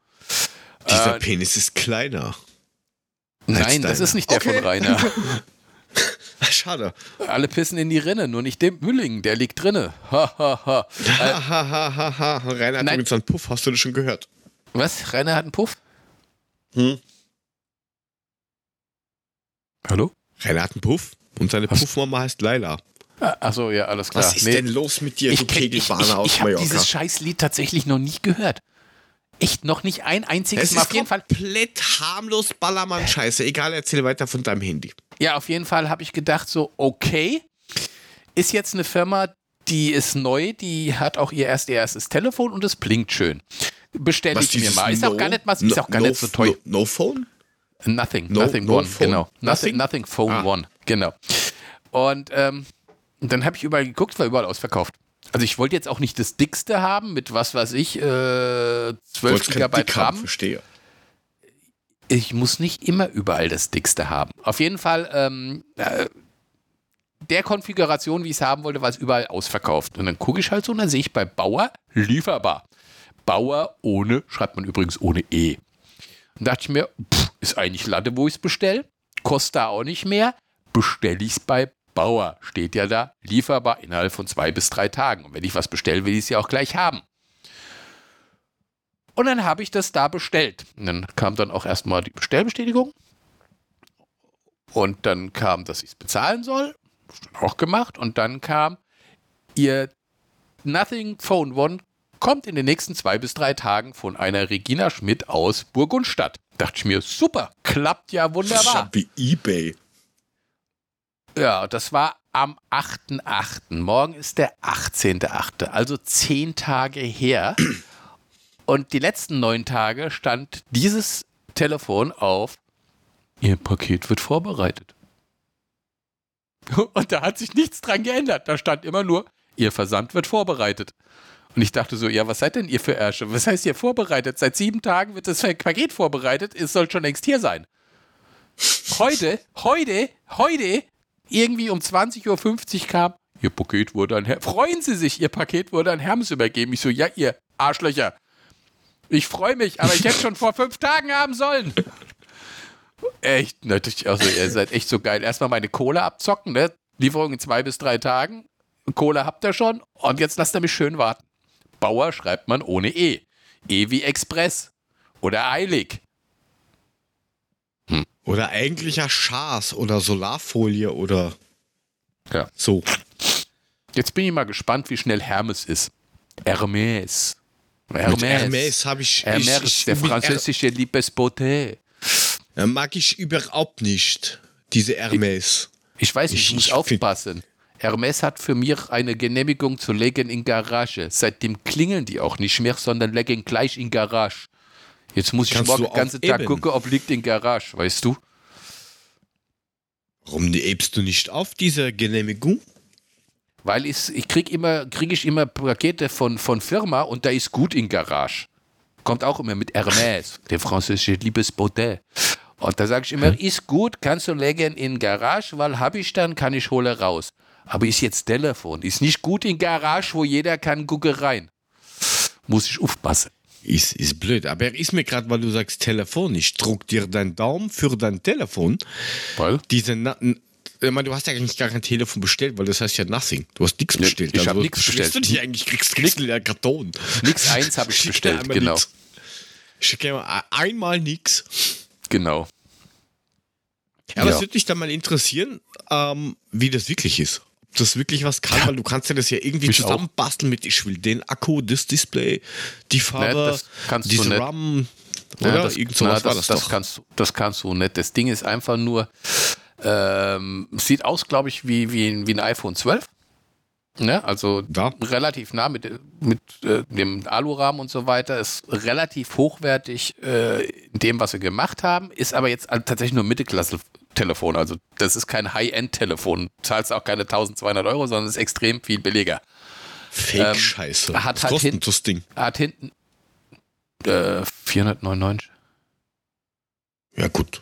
Dieser Äh, Penis ist kleiner. Nein, das ist nicht der Okay. von Rainer. Schade. Alle pissen in die Rinne, nur nicht dem Mülling, der liegt drinne. Ha, ha, ha. Ha, ha, ha, ha, ha. Rainer hat Nein. übrigens einen Puff, hast du das schon gehört? Was? Rainer hat einen Puff? Hm? Hallo? Rainer hat einen Puff und seine Was? Puffmama heißt Laila. Ah, Achso, ja, alles klar. Was ist Nee. denn los mit dir, ich du kenn- ich, ich, Kegelbahner aus ich habe Mallorca? dieses Scheißlied tatsächlich noch nie gehört. Echt noch nicht ein einziges es Mal. ist Auf jeden Fall. komplett harmlos Ballermann-Scheiße. Egal, erzähl weiter von deinem Handy. Ja, auf jeden Fall habe ich gedacht, so, okay, ist jetzt eine Firma, die ist neu, die hat auch ihr erst ihr erstes Telefon und es blinkt schön. Bestelle ich mir mal. Ist auch No- gar nicht mal, ist auch gar no, nicht so teuer. No, no Phone? Nothing, No- nothing no one, phone. genau. Nothing, Nothing? phone Ah. one, genau. Und ähm, dann habe ich überall geguckt, war überall ausverkauft. Also ich wollte jetzt auch nicht das dickste haben mit was weiß ich, äh, 12 Wolltest kein Gigabyte RAM. verstehe. ich muss nicht immer überall das dickste haben. Auf jeden Fall, ähm, äh, der Konfiguration, wie ich es haben wollte, war es überall ausverkauft. Und dann gucke ich halt so und dann sehe ich bei Bauer lieferbar. Bauer ohne, schreibt man übrigens ohne E. Und dachte ich mir, pff, ist eigentlich Latte, wo ich es bestelle. Kostet da auch nicht mehr. Bestelle ich es bei Bauer. Steht ja da, lieferbar innerhalb von zwei bis drei Tagen. Und wenn ich was bestelle, will ich es ja auch gleich haben. Und dann habe ich das da bestellt. Und dann kam dann auch erstmal die Bestellbestätigung. Und dann kam, dass ich es bezahlen soll. Auch gemacht. Und dann kam, ihr Nothing Phone One kommt in den nächsten zwei bis drei Tagen von einer Regina Schmidt aus Burgundstadt. Dachte ich mir, super, klappt ja wunderbar. wie Ebay. Ja, das war am 8.8. Morgen ist der 18.8., also zehn Tage her. Und die letzten neun Tage stand dieses Telefon auf, Ihr Paket wird vorbereitet. Und da hat sich nichts dran geändert. Da stand immer nur, Ihr Versand wird vorbereitet. Und ich dachte so, ja, was seid denn ihr für Ärsche? Was heißt ihr vorbereitet? Seit sieben Tagen wird das Paket vorbereitet. Es soll schon längst hier sein. Heute, heute, heute, irgendwie um 20.50 Uhr kam, Ihr Paket wurde an Hermes. Freuen Sie sich, Ihr Paket wurde an Hermes übergeben. Ich so, ja, ihr Arschlöcher. Ich freue mich, aber ich hätte schon vor fünf Tagen haben sollen. Echt, natürlich. Also, ihr seid echt so geil. Erstmal meine Kohle abzocken, ne? Lieferung in zwei bis drei Tagen. Kohle habt ihr schon. Und jetzt lasst ihr mich schön warten. Bauer schreibt man ohne E. E wie Express. Oder eilig. Oder eigentlicher Schas oder Solarfolie oder Ja. so. Jetzt bin ich mal gespannt, wie schnell Hermes ist. Hermes. Mit Hermes habe ich, Hermes, ich, ich der französische Liebes Beauté. Her- mag ich überhaupt nicht. Diese Hermes. Ich weiß nicht, ich, Ich- muss ich aufpassen. Hermes hat für mich eine Genehmigung zu legen in Garage. Seitdem klingeln die auch nicht mehr, sondern legen gleich in Garage. Jetzt muss ich Kannst morgen du den ganzen Tag aufheben? gucken, ob liegt in Garage, weißt du? Warum ebst du nicht auf diese Genehmigung? Weil ich, ich krieg immer, kriege ich immer Pakete von, von Firma und da ist gut in Garage. Kommt auch immer mit Hermes, der französische Liebes Beauté. Und da sage ich immer, ist gut, kannst du legen in Garage, weil habe ich dann, kann ich hole raus. Aber ist jetzt Telefon, ist nicht gut in Garage, wo jeder kann gucken rein. Muss ich aufpassen. Ist, ist blöd. Aber er ist mir gerade, weil du sagst Telefon, ich druck dir deinen Daumen für dein Telefon. Weil? Diese Na ich meine, du hast ja eigentlich gar kein Telefon bestellt, weil das heißt ja nothing. Du hast nichts bestellt. ich hab was nix bestellst bestellt. Du dich eigentlich kriegst, kriegst du ja Karton. Nix eins habe ich bestellt, genau. nix. Schick dir mal einmal nix. Genau. Ja, aber Ja. es würde mich dann mal interessieren, ähm, wie das wirklich ist. Das wirklich was kann, weil du kannst ja das ja irgendwie zusammenbasteln mit, ich will den Akku, das Display, die Farbe, das kannst du diese. RAM, Ja, oder? das, Irgend na, sowas war das, das, das. Kannst, du- das kannst du nicht. Das Ding ist einfach nur, ähm, sieht aus, glaube ich, wie, wie, ein- wie ein iPhone 12. Ne? Also Ja. relativ nah mit, mit äh, dem Alurahmen und so weiter. Ist relativ hochwertig äh, in dem, was sie gemacht haben. Ist aber jetzt tatsächlich nur Mittelklasse-Telefon. Also das ist kein High-End-Telefon. Zahlst auch keine 1200 Euro, sondern ist extrem viel billiger. Fake-Scheiße. ähm, hat halt kostet hin- das Ding? Hat hinten äh, 499. Ja, gut.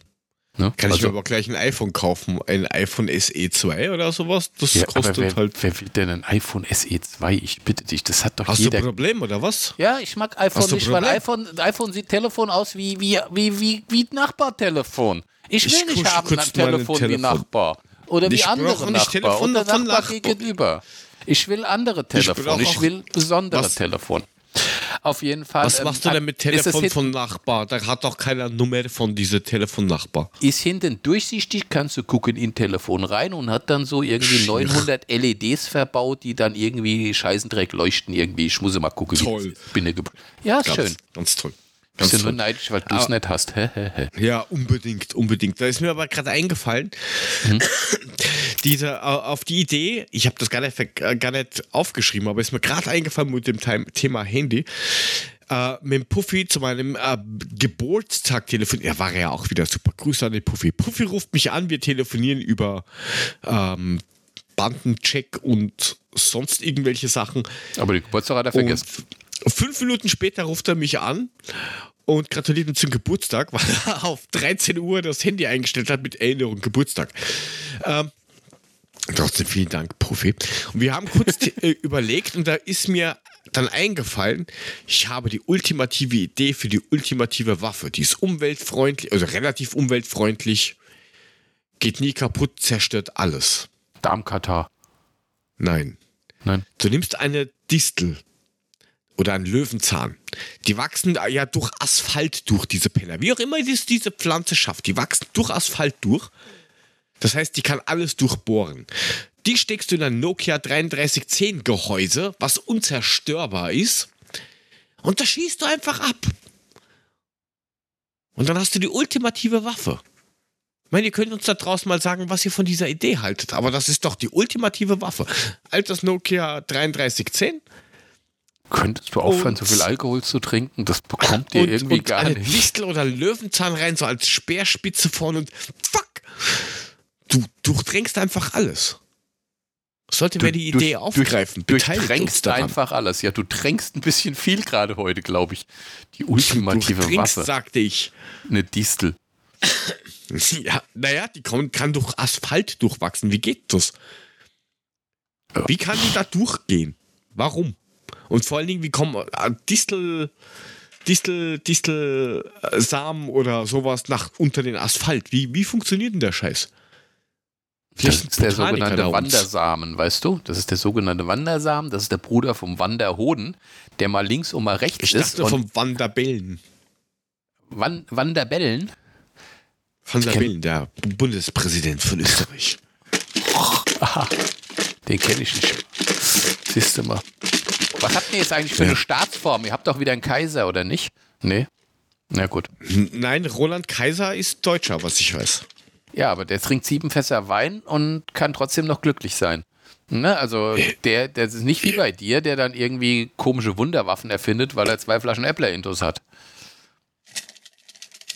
Ne? Kann ich Also- mir aber gleich ein iPhone kaufen? Ein iPhone SE 2 oder sowas? Das Ja, kostet wer, halt. wer will denn ein iPhone SE 2? Ich bitte dich, das hat doch Hast du jeder. ein Problem oder was? ja, ich mag iPhone Hast du nicht, weil Problem? iPhone, iPhone sieht Telefon aus wie, wie, wie, wie, wie Nachbartelefon. Ich will Ich nicht haben mein Telefon wie. Nachbar. Oder wie Ich andere Nachbar. Telefon oder Nachbar Nachbar. gegenüber. Ich will andere will Telefon. auch- Ich, will besondere Was- Telefon. Auf jeden Fall. Was ähm, machst du denn mit Telefon von Nachbar? Da hat doch keiner Nummer von diesem Telefon-Nachbar. ist hinten durchsichtig, kannst du gucken in Telefon rein und hat dann so irgendwie 900 LEDs verbaut, die dann irgendwie Scheißendreck leuchten irgendwie. Ich muss mal gucken. wie Toll. Bin ich ja, Ganz, schön. Ganz toll. Ganz Bist du nur neidisch, weil du es nicht hast. Ja, unbedingt, unbedingt. Da ist mir aber gerade eingefallen, Mhm. diese, auf die Idee, ich habe das gar nicht, äh, gar nicht aufgeschrieben, aber ist mir gerade eingefallen mit dem Thema Handy. Äh, mit dem Puffy zu meinem äh, Geburtstag telefonieren. Er war ja auch wieder super. Grüße an den Puffy. Puffy ruft mich an, wir telefonieren über ähm, Bandencheck und sonst irgendwelche Sachen. Aber die Geburtstag hat er vergessen. Und fünf Minuten später ruft er mich an und gratuliert mir zum Geburtstag, weil er auf 13 Uhr das Handy eingestellt hat mit Erinnerung Geburtstag. Ähm, trotzdem vielen Dank, Profi. Und wir haben kurz äh, überlegt und da ist mir dann eingefallen, ich habe die ultimative Idee für die ultimative Waffe. Die ist umweltfreundlich, also relativ umweltfreundlich, geht nie kaputt, zerstört alles. Darmkatar. Nein. Nein. Du nimmst eine Distel oder einen Löwenzahn, Die wachsen ja durch Asphalt durch, diese Penner. Wie auch immer das diese Pflanze schafft, die wachsen durch Asphalt durch. Das heißt, die kann alles durchbohren. Die steckst du in ein Nokia 3310 Gehäuse, was unzerstörbar ist. Und da schießt du einfach ab. Und dann hast du die ultimative Waffe. Ich meine, ihr könnt uns da draußen mal sagen, was ihr von dieser Idee haltet. Aber das ist doch die ultimative Waffe. Altes Nokia 3310. Könntest du aufhören, Und- so viel Alkohol zu trinken? Das bekommt ihr und, irgendwie und gar eine nicht. Distel oder Löwenzahn rein, so als Speerspitze vorne und fuck! Du durchdrängst einfach alles. Sollte wer die Du- Idee du- aufgreifen, Du daran. einfach alles. Ja, du tränkst ein bisschen viel gerade heute, glaube ich. Die ultimative Durchdringst, Waffe. sagte ich. Eine Distel. Ja, naja, die kann, kann durch Asphalt durchwachsen. Wie geht das? Wie kann die da durchgehen? Warum? Und vor allen Dingen, wie kommen äh, Distel, Distel, Distel, äh, Samen oder sowas nach unter den Asphalt? Wie, wie funktioniert denn der Scheiß? Das Vielleicht ist der Botaniker sogenannte. Wandersamen, weißt du? Das ist der sogenannte Wandersamen. Das ist der Bruder vom Wanderhoden, der mal links und mal rechts Ich ist. dachte Und vom Wanderbellen. Wan Wanderbellen. Van der kenn- Bellen, der Bundespräsident von Österreich. Aha, den kenne ich nicht. Siehst du mal. Was habt ihr jetzt eigentlich für Ja. eine Staatsform? Ihr habt doch wieder einen Kaiser, oder nicht? Nee? Na gut. Nein, Roland Kaiser ist Deutscher, was ich weiß. Ja, aber der trinkt sieben Fässer Wein und kann trotzdem noch glücklich sein. Ne? Also der, der ist nicht wie bei dir, der dann irgendwie komische Wunderwaffen erfindet, weil er zwei Flaschen Äppler-Intos hat.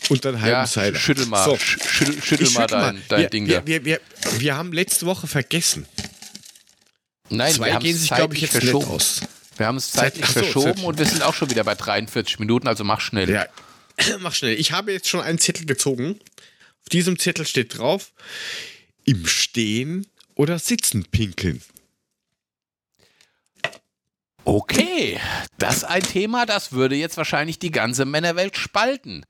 Und dann halben Ja, Cider. schüttel mal, So, sch- schüttel, schüttel mal dein, dein wir, Ding wir, da. wir, wir, wir haben letzte Woche vergessen. Nein, Zwei wir haben gehen sich, glaube ich, jetzt verschoben. aus. Wir haben es Zeit- zeitlich so, verschoben Zeit- und wir sind auch schon wieder bei 43 Minuten, also mach schnell. Ja, mach schnell. Ich habe jetzt schon einen Zettel gezogen. Auf diesem Zettel steht drauf: im Stehen oder Sitzen pinkeln. Okay, das ist ein Thema, das würde jetzt wahrscheinlich die ganze Männerwelt spalten.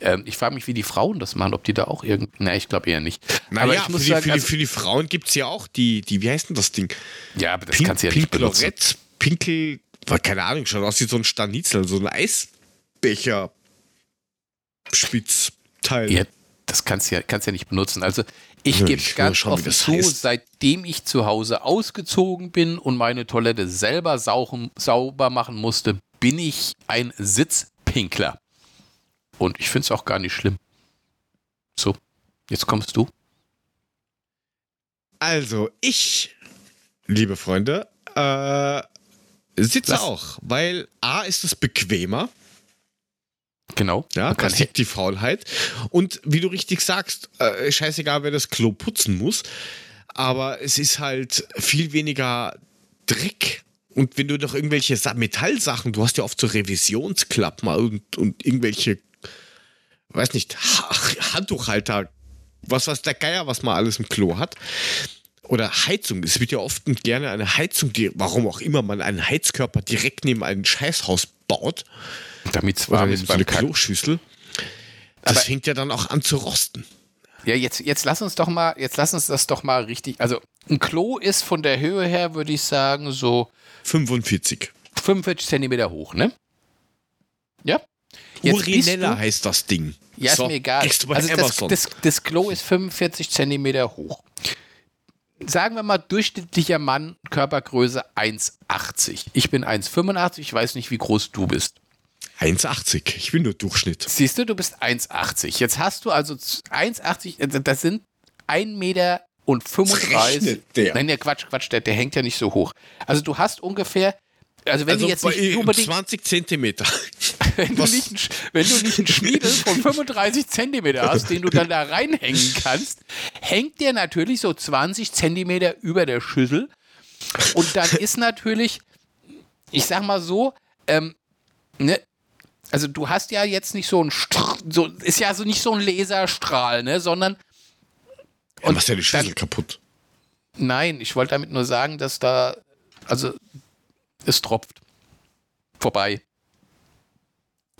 Ähm, ich frage mich, wie die Frauen das machen, ob die da auch irgendwie. Na, ich glaube eher nicht. aber Naja, ich für, muss die, sagen, für, die, also, für die Frauen gibt es ja auch die, die, wie heißt denn das Ding? ja, aber das Pink- kannst du ja nicht benutzen. Pinkel, keine Ahnung, schaut aus wie so ein Stanitzel, so ein Eisbecher. Spitzteil. Ja, das kannst du ja, kannst ja nicht benutzen. Also ich Ja, gebe ganz schauen, offen zu, heißt. seitdem ich zu Hause ausgezogen bin und meine Toilette selber sauchen, sauber machen musste, bin ich ein Sitzpinkler. Und ich finde es auch gar nicht schlimm. So, jetzt kommst du. Also, ich, liebe Freunde, äh, sitze Lass- auch, weil A ist es bequemer, Genau. ja, Man da kann liegt die Faulheit. Und wie du richtig sagst, äh, scheißegal, wer das Klo putzen muss, aber es ist halt viel weniger Dreck. Und wenn du noch irgendwelche Sa Metallsachen, du hast ja oft so Revisionsklappen und, und irgendwelche, weiß nicht, ha Handtuchhalter, was weiß der Geier, was man alles im Klo hat. Oder Heizung. Es wird ja oft und gerne eine Heizung, die, warum auch immer man einen Heizkörper direkt neben ein Scheißhaus baut damit es warm ist so eine. Kloschüssel. Das Aber- fängt ja dann auch an zu rosten. Ja, jetzt, jetzt lass uns doch mal, jetzt lass uns das doch mal richtig. Also ein Klo ist von der Höhe her, würde ich sagen, so 45. 45 Zentimeter hoch, ne? Ja. Jetzt Urinella heißt das Ding. Ja, ist So, mir egal. Also das, das, das Klo ist 45 Zentimeter hoch. Sagen wir mal, durchschnittlicher Mann, Körpergröße 1,80. Ich bin 1,85, ich weiß nicht, wie groß du bist. 1,80. Ich bin nur Durchschnitt. Siehst du, du bist 1,80. Jetzt hast du also 1,80, äh, das sind 1 Meter und 35. rechnet der? Nein, der Quatsch, Quatsch, der, der hängt ja nicht so hoch. Also du hast ungefähr, also wenn also du jetzt nicht unbedingt 20 Zentimeter. wenn du, nicht, einen wenn du nicht einen Schniedel von 35 Zentimeter hast, den du dann da reinhängen kannst, hängt der natürlich so 20 Zentimeter über der Schüssel. Und dann ist natürlich, ich sag mal so, ähm, ne, also du hast ja jetzt nicht so ein, Str so, ist ja so nicht so ein Laserstrahl, ne, sondern, Und machst ja die Schüssel dann- kaputt. nein, ich wollte damit nur sagen, dass da, also, es tropft. Vorbei.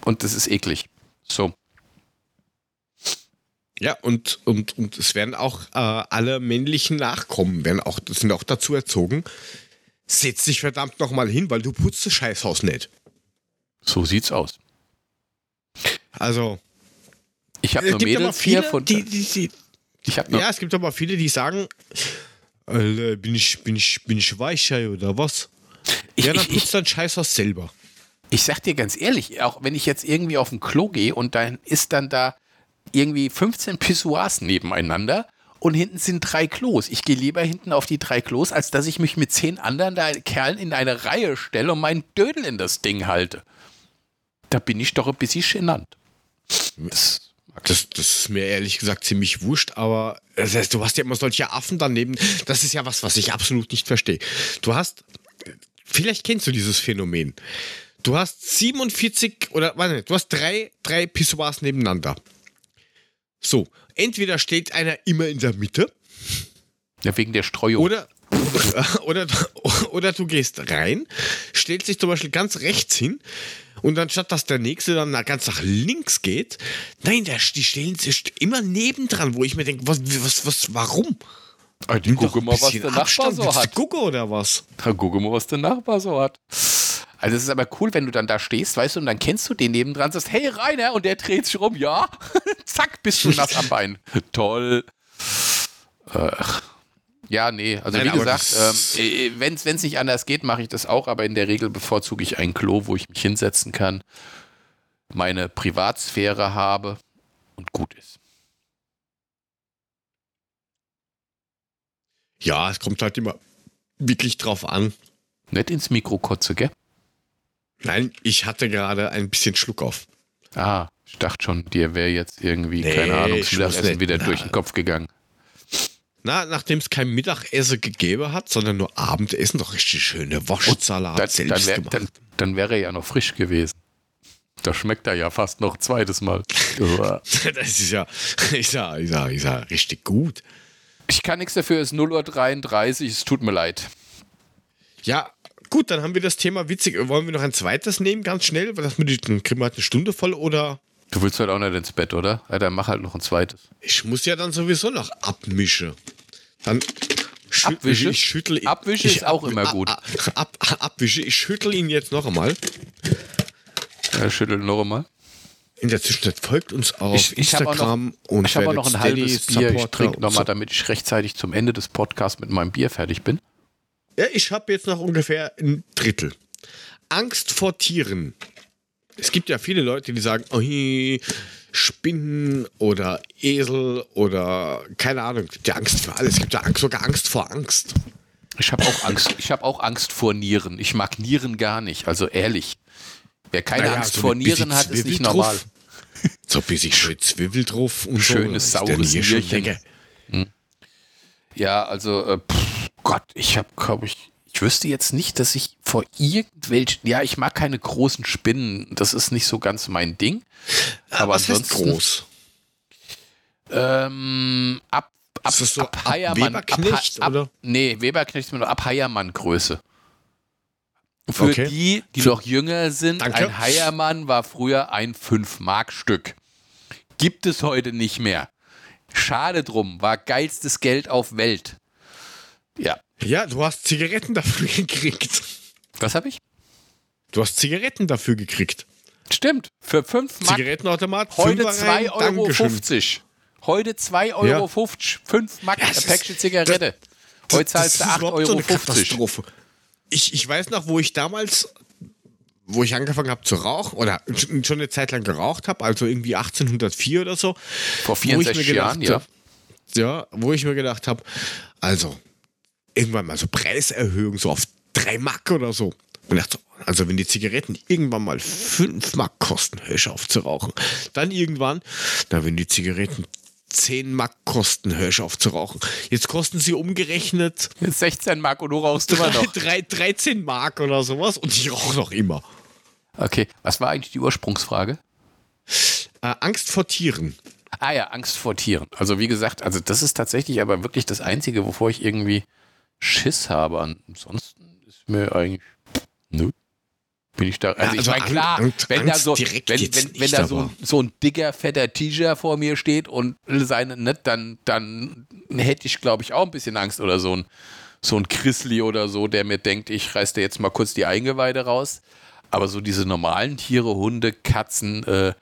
Und das ist eklig. So. Ja, und, und, und es werden auch äh, alle männlichen Nachkommen, werden auch, sind auch dazu erzogen. Setz dich verdammt nochmal hin, weil du putzt das Scheißhaus nicht. So sieht's aus. Also, Ich habe es nur Mädels hier viele, von. die, die, die, ich habe nur. ja, es gibt aber viele, die sagen, Alter, bin ich, bin ich, bin ich Weichei oder was? ich, ja, dann ich, putzt dein Scheiß was selber. Ich sag dir ganz ehrlich, auch wenn ich jetzt irgendwie auf ein Klo gehe und dann ist dann da irgendwie 15 Pissoirs nebeneinander und hinten sind drei Klos. Ich gehe lieber hinten auf die drei Klos, als dass ich mich mit zehn anderen Kerlen in eine Reihe stelle und meinen Dödel in das Ding halte. Da bin ich doch ein bisschen genannt. Das, Das, das ist mir ehrlich gesagt ziemlich wurscht, aber das heißt, du hast ja immer solche Affen daneben. Das ist ja was, was ich absolut nicht verstehe. Du hast, vielleicht kennst du dieses Phänomen. Du hast 47 oder, warte, du hast drei, drei Pissoirs nebeneinander. So, entweder steht einer immer in der Mitte ja, wegen der Streuung. oder, oder, oder du gehst rein, stellst dich zum Beispiel ganz rechts hin und anstatt dass der nächste dann ganz nach links geht, nein, der, die stellen sich immer nebendran, wo ich mir denke, was, was, was, warum? Ah, die gucke mal, was der Nachbar Abstand. so hat. gucken oder was? Da gucke mal, was der Nachbar so hat. Also es ist aber cool, wenn du dann da stehst, weißt du, und dann kennst du den nebendran, sagst, hey Rainer, und der dreht sich rum, ja, zack, bist du nass am Bein. Toll. Ach. Ja, nee, also Nein, wie gesagt, ähm, wenn es nicht anders geht, mache ich das auch, aber in der Regel bevorzuge ich ein Klo, wo ich mich hinsetzen kann, meine Privatsphäre habe und gut ist. Ja, es kommt halt immer wirklich drauf an. Nicht ins Mikro kotze, gell? Nein, ich hatte gerade ein bisschen Schluck auf. Ah, ich dachte schon, dir wäre jetzt irgendwie, Nee, keine Ahnung, ich das Mittagessen wieder Na. durch den Kopf gegangen. Na, nachdem es kein Mittagessen gegeben hat, sondern nur Abendessen, doch richtig schöne Wurstsalat dann, selbst dann, wär, gemacht. dann, dann wäre er ja noch frisch gewesen. Da schmeckt er ja fast noch ein zweites Mal. Das ist ja, ist ja, ist ja, ist ja richtig gut. ich kann nichts dafür, es ist 0.33 Uhr, es tut mir leid. Ja, gut, dann haben wir das Thema witzig. Wollen wir noch ein zweites nehmen, ganz schnell? Dass wir die, dann kriegen wir halt eine Stunde voll oder? Du willst halt auch nicht ins Bett, oder? Dann mach halt noch ein zweites. Ich muss ja dann sowieso noch abmischen. Dann Abwische? Ich schüttel Abwische ich ist auch ab- immer gut. Ab, ab, ab, abwische. Ich schüttel ihn jetzt noch einmal. Ja, schüttel noch einmal. In der Zwischenzeit folgt uns auf Ich, ich habe auch noch, Instagram und ich hab auch noch ein halbes Bier. Ich Supporter trinke und nochmal, damit ich rechtzeitig zum Ende des Podcasts mit meinem Bier fertig bin. Ja, ich habe jetzt noch ungefähr ein Drittel. Angst vor Tieren. Es gibt ja viele Leute, die sagen, oh, Spinnen oder Esel oder keine Ahnung. Es gibt ja Angst für alles. Es gibt ja Angst, sogar Angst vor Angst. Ich habe auch Angst. Ich habe auch Angst vor Nieren. Ich mag Nieren gar nicht. Also ehrlich. Wer keine Naja, Angst so vor Nieren hat, ist nicht normal. So ein bisschen schön Zwiebel drauf und Schönes, so. Saures Nierchen. lecker. Ja, also, äh, pff, Gott, ich habe, glaube ich, ich wüsste jetzt nicht, dass ich vor irgendwelchen, ja, ich mag keine großen Spinnen, das ist nicht so ganz mein Ding. Aber Was ansonsten, groß? Ähm, ab, ab, Ist das so ab ab Heiermann, Weberknecht, ab, oder? nee, Weberknecht ist mir nur ab Heiermann-Größe. Für Okay. die, die noch jünger sind, Danke. ein Heiermann war früher ein 5-Mark-Stück. Gibt es heute nicht mehr. Schade drum, war geilstes Geld auf Welt. Ja, Ja, du hast Zigaretten dafür gekriegt. was habe ich? Du hast Zigaretten dafür gekriegt. Stimmt, für 5 Mark. Zigarettenautomat. Heute Fünfer rein, 2,50 Euro. Dankeschön. Heute 2,50 Euro. 5 Mark, Ja, ein das Päckchen Zigarette. Heute zahlst du ist 8,50 überhaupt so Euro. eine Katastrophe. Ich, ich weiß noch, wo ich damals, wo ich angefangen habe zu rauchen oder schon eine Zeit lang geraucht habe, also irgendwie 1804 oder so. Vor wo ich mir 64 Jahren, ja. Ja, wo ich mir gedacht habe, also irgendwann mal so Preiserhöhung so auf 3 Mark oder so. Und dachte, so, also wenn die Zigaretten irgendwann mal 5 Mark kosten, hör ich auf zu rauchen. Dann irgendwann, na wenn die Zigaretten 10 Mark kosten, hör ich auf zu rauchen. Jetzt kosten sie umgerechnet Jetzt 16 Mark und du rauchst immer noch. drei, 13 Mark oder sowas und ich rauche noch immer. Okay, was war eigentlich die Ursprungsfrage? Äh, Angst vor Tieren. Ah ja, Angst vor Tieren. Also wie gesagt, also das ist tatsächlich aber wirklich das Einzige, wovor ich irgendwie Schiss habe. Ansonsten ist mir eigentlich, nö. Bin ich da, also, ich also meine, klar, Angst- wenn da so, wenn, wenn, wenn da so, so ein dicker, fetter Tiger vor mir steht und seine, ne, dann, dann hätte ich, glaube ich, auch ein bisschen Angst oder so ein, so ein Grizzly oder so, der mir denkt, ich reiß dir jetzt mal kurz die Eingeweide raus. Aber so diese normalen Tiere, Hunde, Katzen, äh,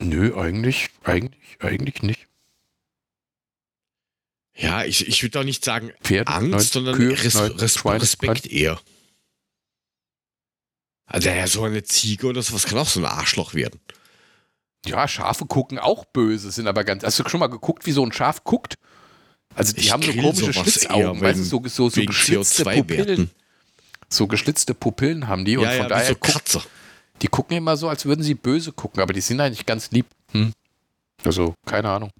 nö, eigentlich, eigentlich, eigentlich nicht. Ja, ich, ich würde doch nicht sagen Pferde, Angst, nein, sondern Kühe, Res nein, Res Schweine, Respekt eher. Also ja, so eine Ziege oder sowas kann auch so ein Arschloch werden. Ja, Schafe gucken auch böse, sind aber ganz. Hast du schon mal geguckt, wie so ein Schaf guckt? Also die Ich haben so komische Schlitzaugen, weißt du, so, so, so geschlitzte Pupillen. CO2-Werten. So geschlitzte Pupillen haben die und Ja, von ja, daher so Katze. die gucken immer so, als würden sie böse gucken, aber die sind eigentlich ganz lieb. Hm. Also, keine Ahnung.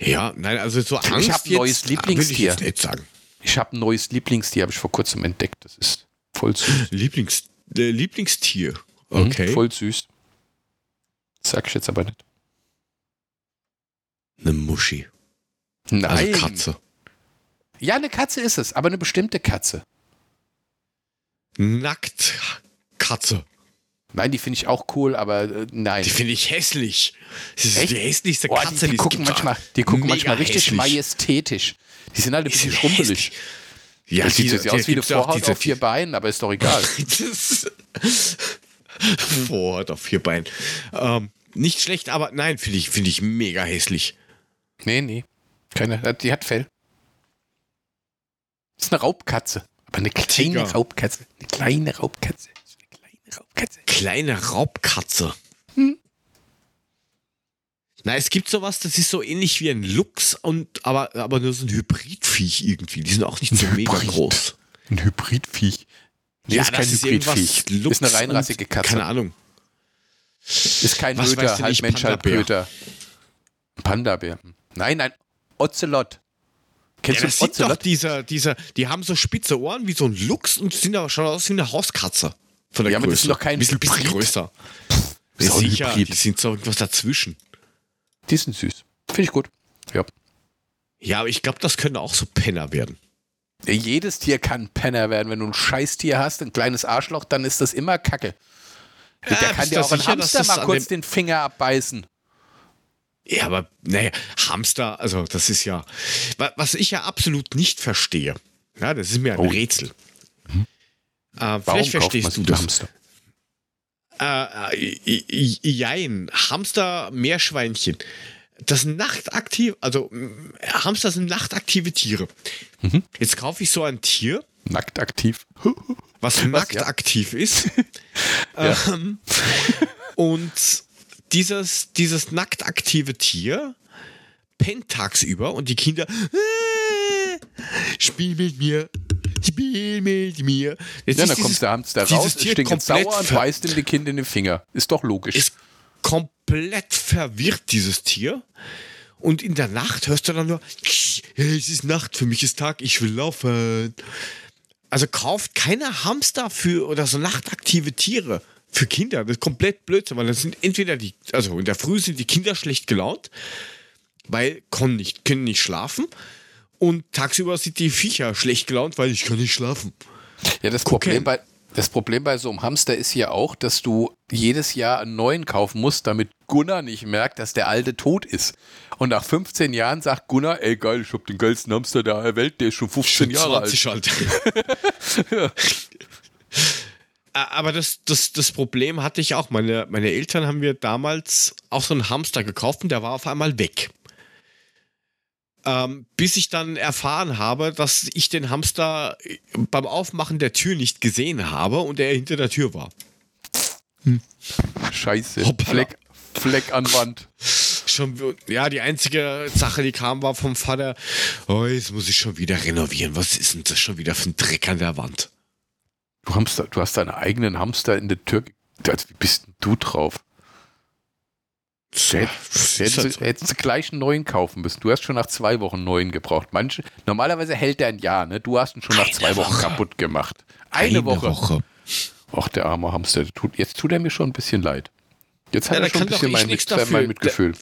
Ja, nein, also so Ich Angst hab ein neues Will ich Lieblingstier. jetzt sagen. Ich habe ein neues Lieblingstier, habe ich vor kurzem entdeckt. Das ist voll süß. Lieblings, äh, Lieblingstier. Mhm, Okay. Voll süß. Sag ich jetzt aber nicht. Eine Muschi. Nein. Also Katze. Ja, eine Katze ist es, aber eine bestimmte Katze. Nackt Katze. Nein, die finde ich auch cool, aber äh, nein. Die finde ich hässlich. Das ist Echt? die hässlichste Oh, Katze, die, die es gucken manchmal, die gucken Mega manchmal richtig hässlich. majestätisch. Die sind halt ein Die bisschen schrumpelig. Ja, das sieht jetzt aus wie eine Vorhaut diese- auf vier Beinen, aber ist doch egal. Vorhaut auf vier Beinen. Ähm, nicht schlecht, aber nein, finde ich, finde ich mega hässlich. nee, nee. Keine, die hat Fell. Das ist eine Raubkatze. Aber eine kleine Tiger. Raubkatze. Eine kleine Raubkatze. Raubkatze. Kleine Raubkatze. Hm. Na, es gibt sowas, das ist so ähnlich wie ein Luchs, und, aber, aber nur so ein Hybridviech irgendwie. Die sind auch nicht so Ein mega Hybrid. groß. Ein Hybridviech. Nee, Ja, ist kein das ist irgendwas Hybridviech. Luchs Ist eine reinrassige Katze. Keine Ahnung. Ist kein Was du halb nicht, Mensch, halb Panda-Bär? Köter. Panda-Bär. Nein, nein, Ocelot. Kennst Ja, du das sieht doch Ocelot? dieser, dieser, die haben so spitze Ohren wie so ein Luchs und sehen aber schon aus wie eine Hauskatze. Von der Ja, aber das Größe. sind doch kein bisschen, bisschen Hybrid. größer. Ja, ein sicher, die sind so irgendwas dazwischen. Die sind süß. Finde ich gut. Ja. Ja, aber ich glaube, das können auch so Penner werden. Jedes Tier kann ein Penner werden. Wenn du ein Scheißtier hast, ein kleines Arschloch, dann ist das immer Kacke. Ja, Der kann dir auch ein sicher, Hamster mal kurz den Finger abbeißen. Ja, aber naja, Hamster, also das ist ja, wa- was ich ja absolut nicht verstehe. Ja, das ist mir ein Oh. Rätsel. Warum vielleicht kauft man verstehst du das. Hamster? Äh, jein, Hamster, Meerschweinchen. Das sind nachtaktiv, also Hamster sind nachtaktive Tiere. Mhm. Jetzt kaufe ich so ein Tier, Nackt aktiv. was nacktaktiv ist. ähm, und dieses, dieses nacktaktive Tier pennt tagsüber und die Kinder äh, spiel mit mir, spiel mit mir. Jetzt Ja, dann dieses- kommt der Hamster dieses raus, komplett sauer und beißt dem die Kind in den Finger. Ist doch logisch. ist komplett verwirrt, dieses Tier. Und in der Nacht hörst du dann nur, es ist Nacht, für mich ist Tag, ich will laufen. Also kauft keine Hamster für oder so nachtaktive Tiere für Kinder. Das ist komplett Blödsinn, weil das sind entweder die, also in der Früh sind die Kinder schlecht gelaunt, weil können nicht, können nicht schlafen. Und tagsüber sind die Viecher schlecht gelaunt, weil ich kann nicht schlafen. Ja, das. Problem, bei, das Problem bei so einem Hamster ist ja auch, dass du jedes Jahr einen neuen kaufen musst, damit Gunnar nicht merkt, dass der alte tot ist. Und nach 15 Jahren sagt Gunnar, ey geil, ich hab den geilsten Hamster der Welt, der ist schon 15 Jahre alt. 20 alt. Aber das, das, das Problem hatte ich auch. Meine, meine Eltern haben mir damals auch so einen Hamster gekauft und der war auf einmal weg. Ähm, bis ich dann erfahren habe, dass ich den Hamster beim Aufmachen der Tür nicht gesehen habe und er hinter der Tür war. Scheiße. Hoppala. Fleck, Fleck an Wand. Schon, ja, die einzige Sache, die kam, war vom Vater, oh, jetzt muss ich schon wieder renovieren. Was ist denn das schon wieder für ein Dreck an der Wand? Du, Hamster, du hast deinen eigenen Hamster in der Tür. Also, Wie bist denn du drauf? So, Hätt- das ist Hättest halt du hättest du gleich einen neuen kaufen müssen. Du hast schon nach zwei Wochen einen neuen gebraucht. Manche, normalerweise hält der ein Jahr, ne? Du hast ihn schon nach Eine zwei Wochen Woche. kaputt gemacht. Eine, Eine Woche. Woche. Ach, der arme Hamster. der Tut, jetzt tut er mir schon ein bisschen leid. Jetzt hat Ja, er schon ein bisschen mein, Mit, dafür. mein Mitgefühl.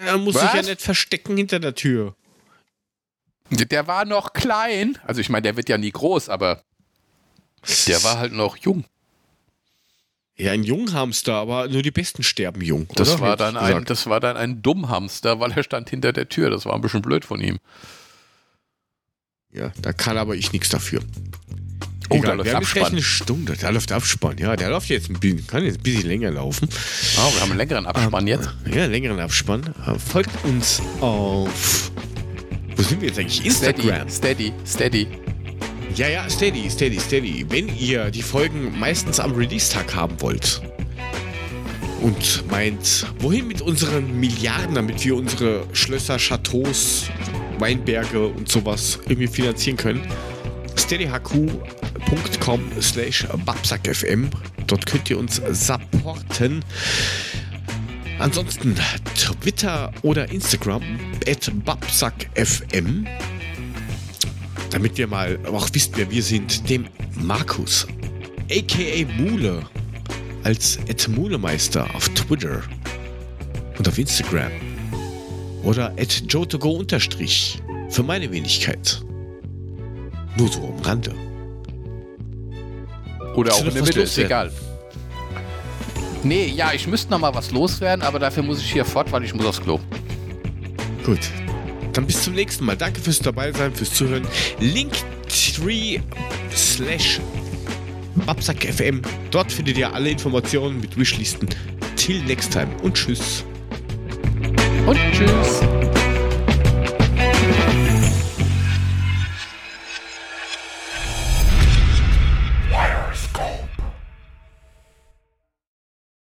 Er muss sich ja Was? nicht verstecken hinter der Tür. Der war noch klein. Also ich meine, der wird ja nie groß, aber der war halt noch jung. Ja, ein Junghamster, aber nur die Besten sterben jung. Das oder? war dann ein, das war dann ein Dummhamster, weil er stand hinter der Tür. Das war ein bisschen blöd von ihm. Ja, da kann aber ich nichts dafür. Oh, da Egal, läuft wir haben jetzt gleich Abspann. eine Stunde. Da läuft Abspann. Ja, der läuft jetzt ein bisschen, kann jetzt ein bisschen länger laufen. Oh, wir haben einen längeren Abspann jetzt. Ja, längeren Abspann. Äh, Folgt uns auf. Wo sind wir jetzt eigentlich? Steady, Instagram. steady, steady. Ja, ja, steady, steady, steady. Wenn ihr die Folgen meistens am Release-Tag haben wollt und meint, wohin mit unseren Milliarden, damit wir unsere Schlösser, Chateaus, Weinberge und sowas irgendwie finanzieren können, steadyhq.com slash babsackfm. Dort könnt ihr uns supporten. Ansonsten Twitter oder Instagram at babsackfm damit wir mal auch wisst, wer wir sind, dem Markus, aka Mule, als Ed Mulemeister auf Twitter und auf Instagram. Oder at jotogo unterstrich für meine Wenigkeit. Nur so am Rande. Oder auch in der Mitte, ist egal. Nee, ja, ich müsste noch mal was loswerden, aber dafür muss ich hier fort, weil ich muss aufs Klo. Gut. Dann bis zum nächsten Mal. Danke fürs dabei sein, fürs Zuhören. Linktree slash babsackfm. Dort findet ihr alle Informationen mit Wishlisten. Till next time und tschüss. Und tschüss.